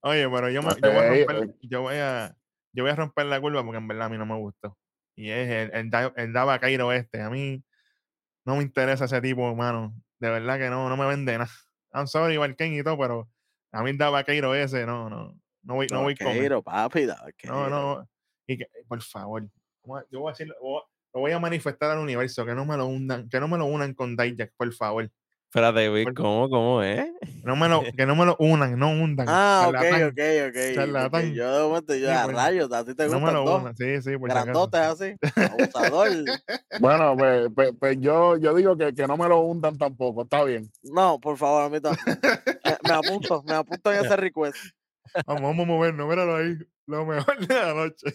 Oye, pero yo, me- No yo voy a romper, yo voy a, yo voy a romper la curva porque en verdad a mí no me gustó. Y es el, el, el Dava Cairo este. A mí no me interesa ese tipo, hermano. De verdad que no, no me vende nada. I'm sorry, Valken y todo, pero a mí el Dava Cairo ese, no, no, no voy, no voy con. Vaqueiro, papi, No, vaqueiro. no. Y que, por favor, yo voy a decir, lo voy a manifestar al universo, que no me lo unan, que no me lo unan con Dijak, por favor. Espérate, ¿cómo, cómo es? No me lo, que no me lo unan, no hundan. Ah, ok, charlatán. ok, ok. Charlatán. Yo de momento, yo Sí, a pues, rayos, a ti te No me lo unan, sí, sí, por. Grandotes así. Abusador. Bueno, pues, pues- pues yo, yo digo que, que no me lo hundan tampoco, está bien. No, por favor, a mí también. Me, me apunto, me apunto en ese request. Vamos, vamos a movernos, míralo ahí. Lo mejor de la noche.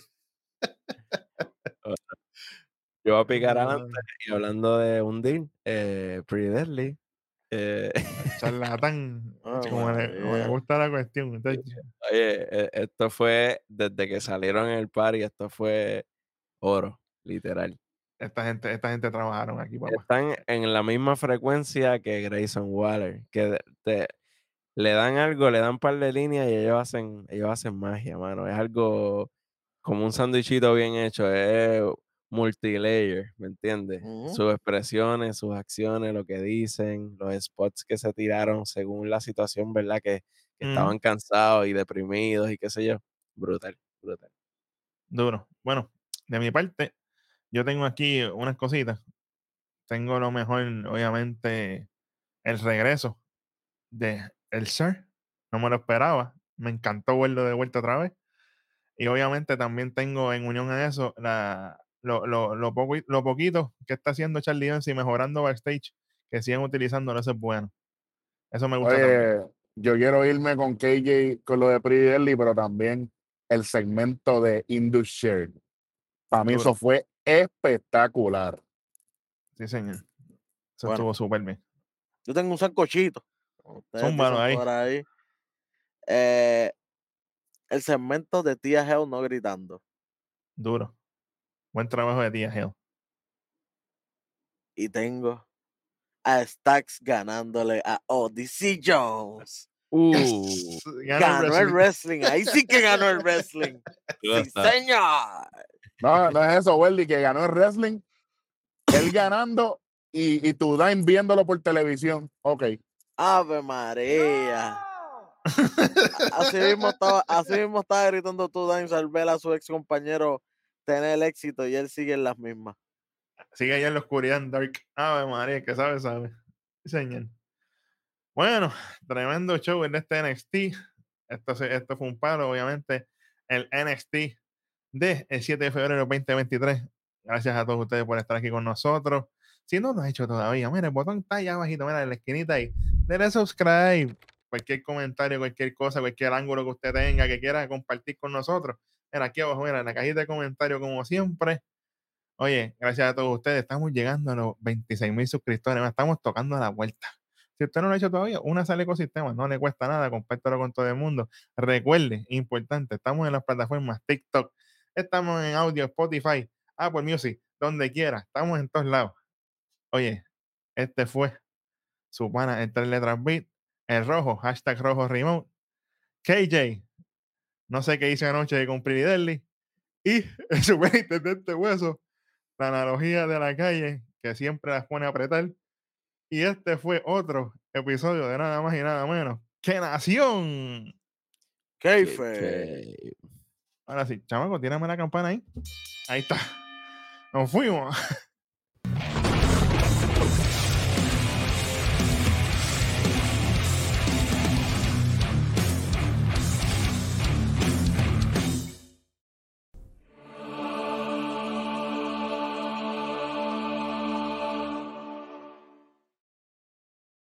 Yo voy a picar Ah, adelante y hablando de hundir, eh, Pretty Deadly. eh, Charlatán. Ah, como, le, como le María. gusta la cuestión. entonces, oye, eh, esto fue desde que salieron en el party, esto fue oro, literal. esta gente, esta gente trabajaron aquí, papá. Están en la misma frecuencia que Grayson Waller, que te- le dan algo, le dan un par de líneas y ellos hacen, ellos hacen magia, mano. Es algo como un sándwichito bien hecho. Es multilayer, ¿me entiendes? Sus expresiones, sus acciones, lo que dicen, los spots que se tiraron según la situación, ¿verdad? Que, estaban cansados y deprimidos y qué sé yo. Brutal, brutal. Duro. Bueno, de mi parte, yo tengo aquí unas cositas. Tengo lo mejor, obviamente, el regreso de el Sir. No me lo esperaba. Me encantó verlo de vuelta otra vez. Y obviamente también tengo en unión a eso la, lo, lo, lo, poco, lo poquito que está haciendo Charlie Dance y mejorando backstage, que siguen utilizándolo, eso es bueno. Eso me gusta. Oye, yo quiero irme con KJ con lo de Pretty pero también el segmento de Indus Share. Para mí Duro. eso fue espectacular. Sí, señor. Eso Bueno. estuvo súper bien. Yo tengo un sancochito. Zúmbalo dicen ahí. por ahí. Eh, el segmento de Tía Hell no gritando. Duro. Buen trabajo de Tía Hell. Y tengo a Stacks ganándole a Odyssey Jones. Uh, ganó el wrestling. wrestling. Ahí sí que ganó el wrestling. sí, señor. No, no es eso, Welly, que ganó el wrestling. Él ganando y, y tu Dime viéndolo por televisión. Ok. Ave María. Así mismo estaba, así mismo estaba gritando tú, Dimes, al ver a su ex compañero tener el éxito y él sigue en las mismas. Sigue allá en la oscuridad en Dark. Ave María, que sabe, sabe. Señor. Bueno, tremendo show en este NXT. Esto, esto fue un palo, obviamente. El NXT de el 7 de febrero del 2023. Gracias a todos ustedes por estar aquí con nosotros. Si no lo has hecho todavía, mira, el botón está allá abajito, mira, en la esquinita ahí. Dele subscribe. Cualquier comentario, cualquier cosa, cualquier ángulo que usted tenga, que quiera compartir con nosotros. Mira, aquí abajo, mira, en la cajita de comentarios, como siempre. Oye, gracias a todos ustedes. Estamos llegando a los 26 mil suscriptores. Estamos tocando a la vuelta. Si usted no lo ha hecho todavía, únase al ecosistema. No le cuesta nada. Compártelo con todo el mundo. Recuerde, importante, estamos en las plataformas TikTok. Estamos en audio, Spotify, Apple Music, donde quiera. Estamos en todos lados. Oye, este fue su pana, el tres letras beat, el rojo, hashtag rojo remote, KJ, no sé qué hice anoche con Deadly, y el superintendente hueso, la analogía de la calle, que siempre las pone a apretar. Y este fue otro episodio de nada más y nada menos que Nación. Keife. Ahora sí, chamaco, tírame la campana ahí. Ahí está. Nos fuimos.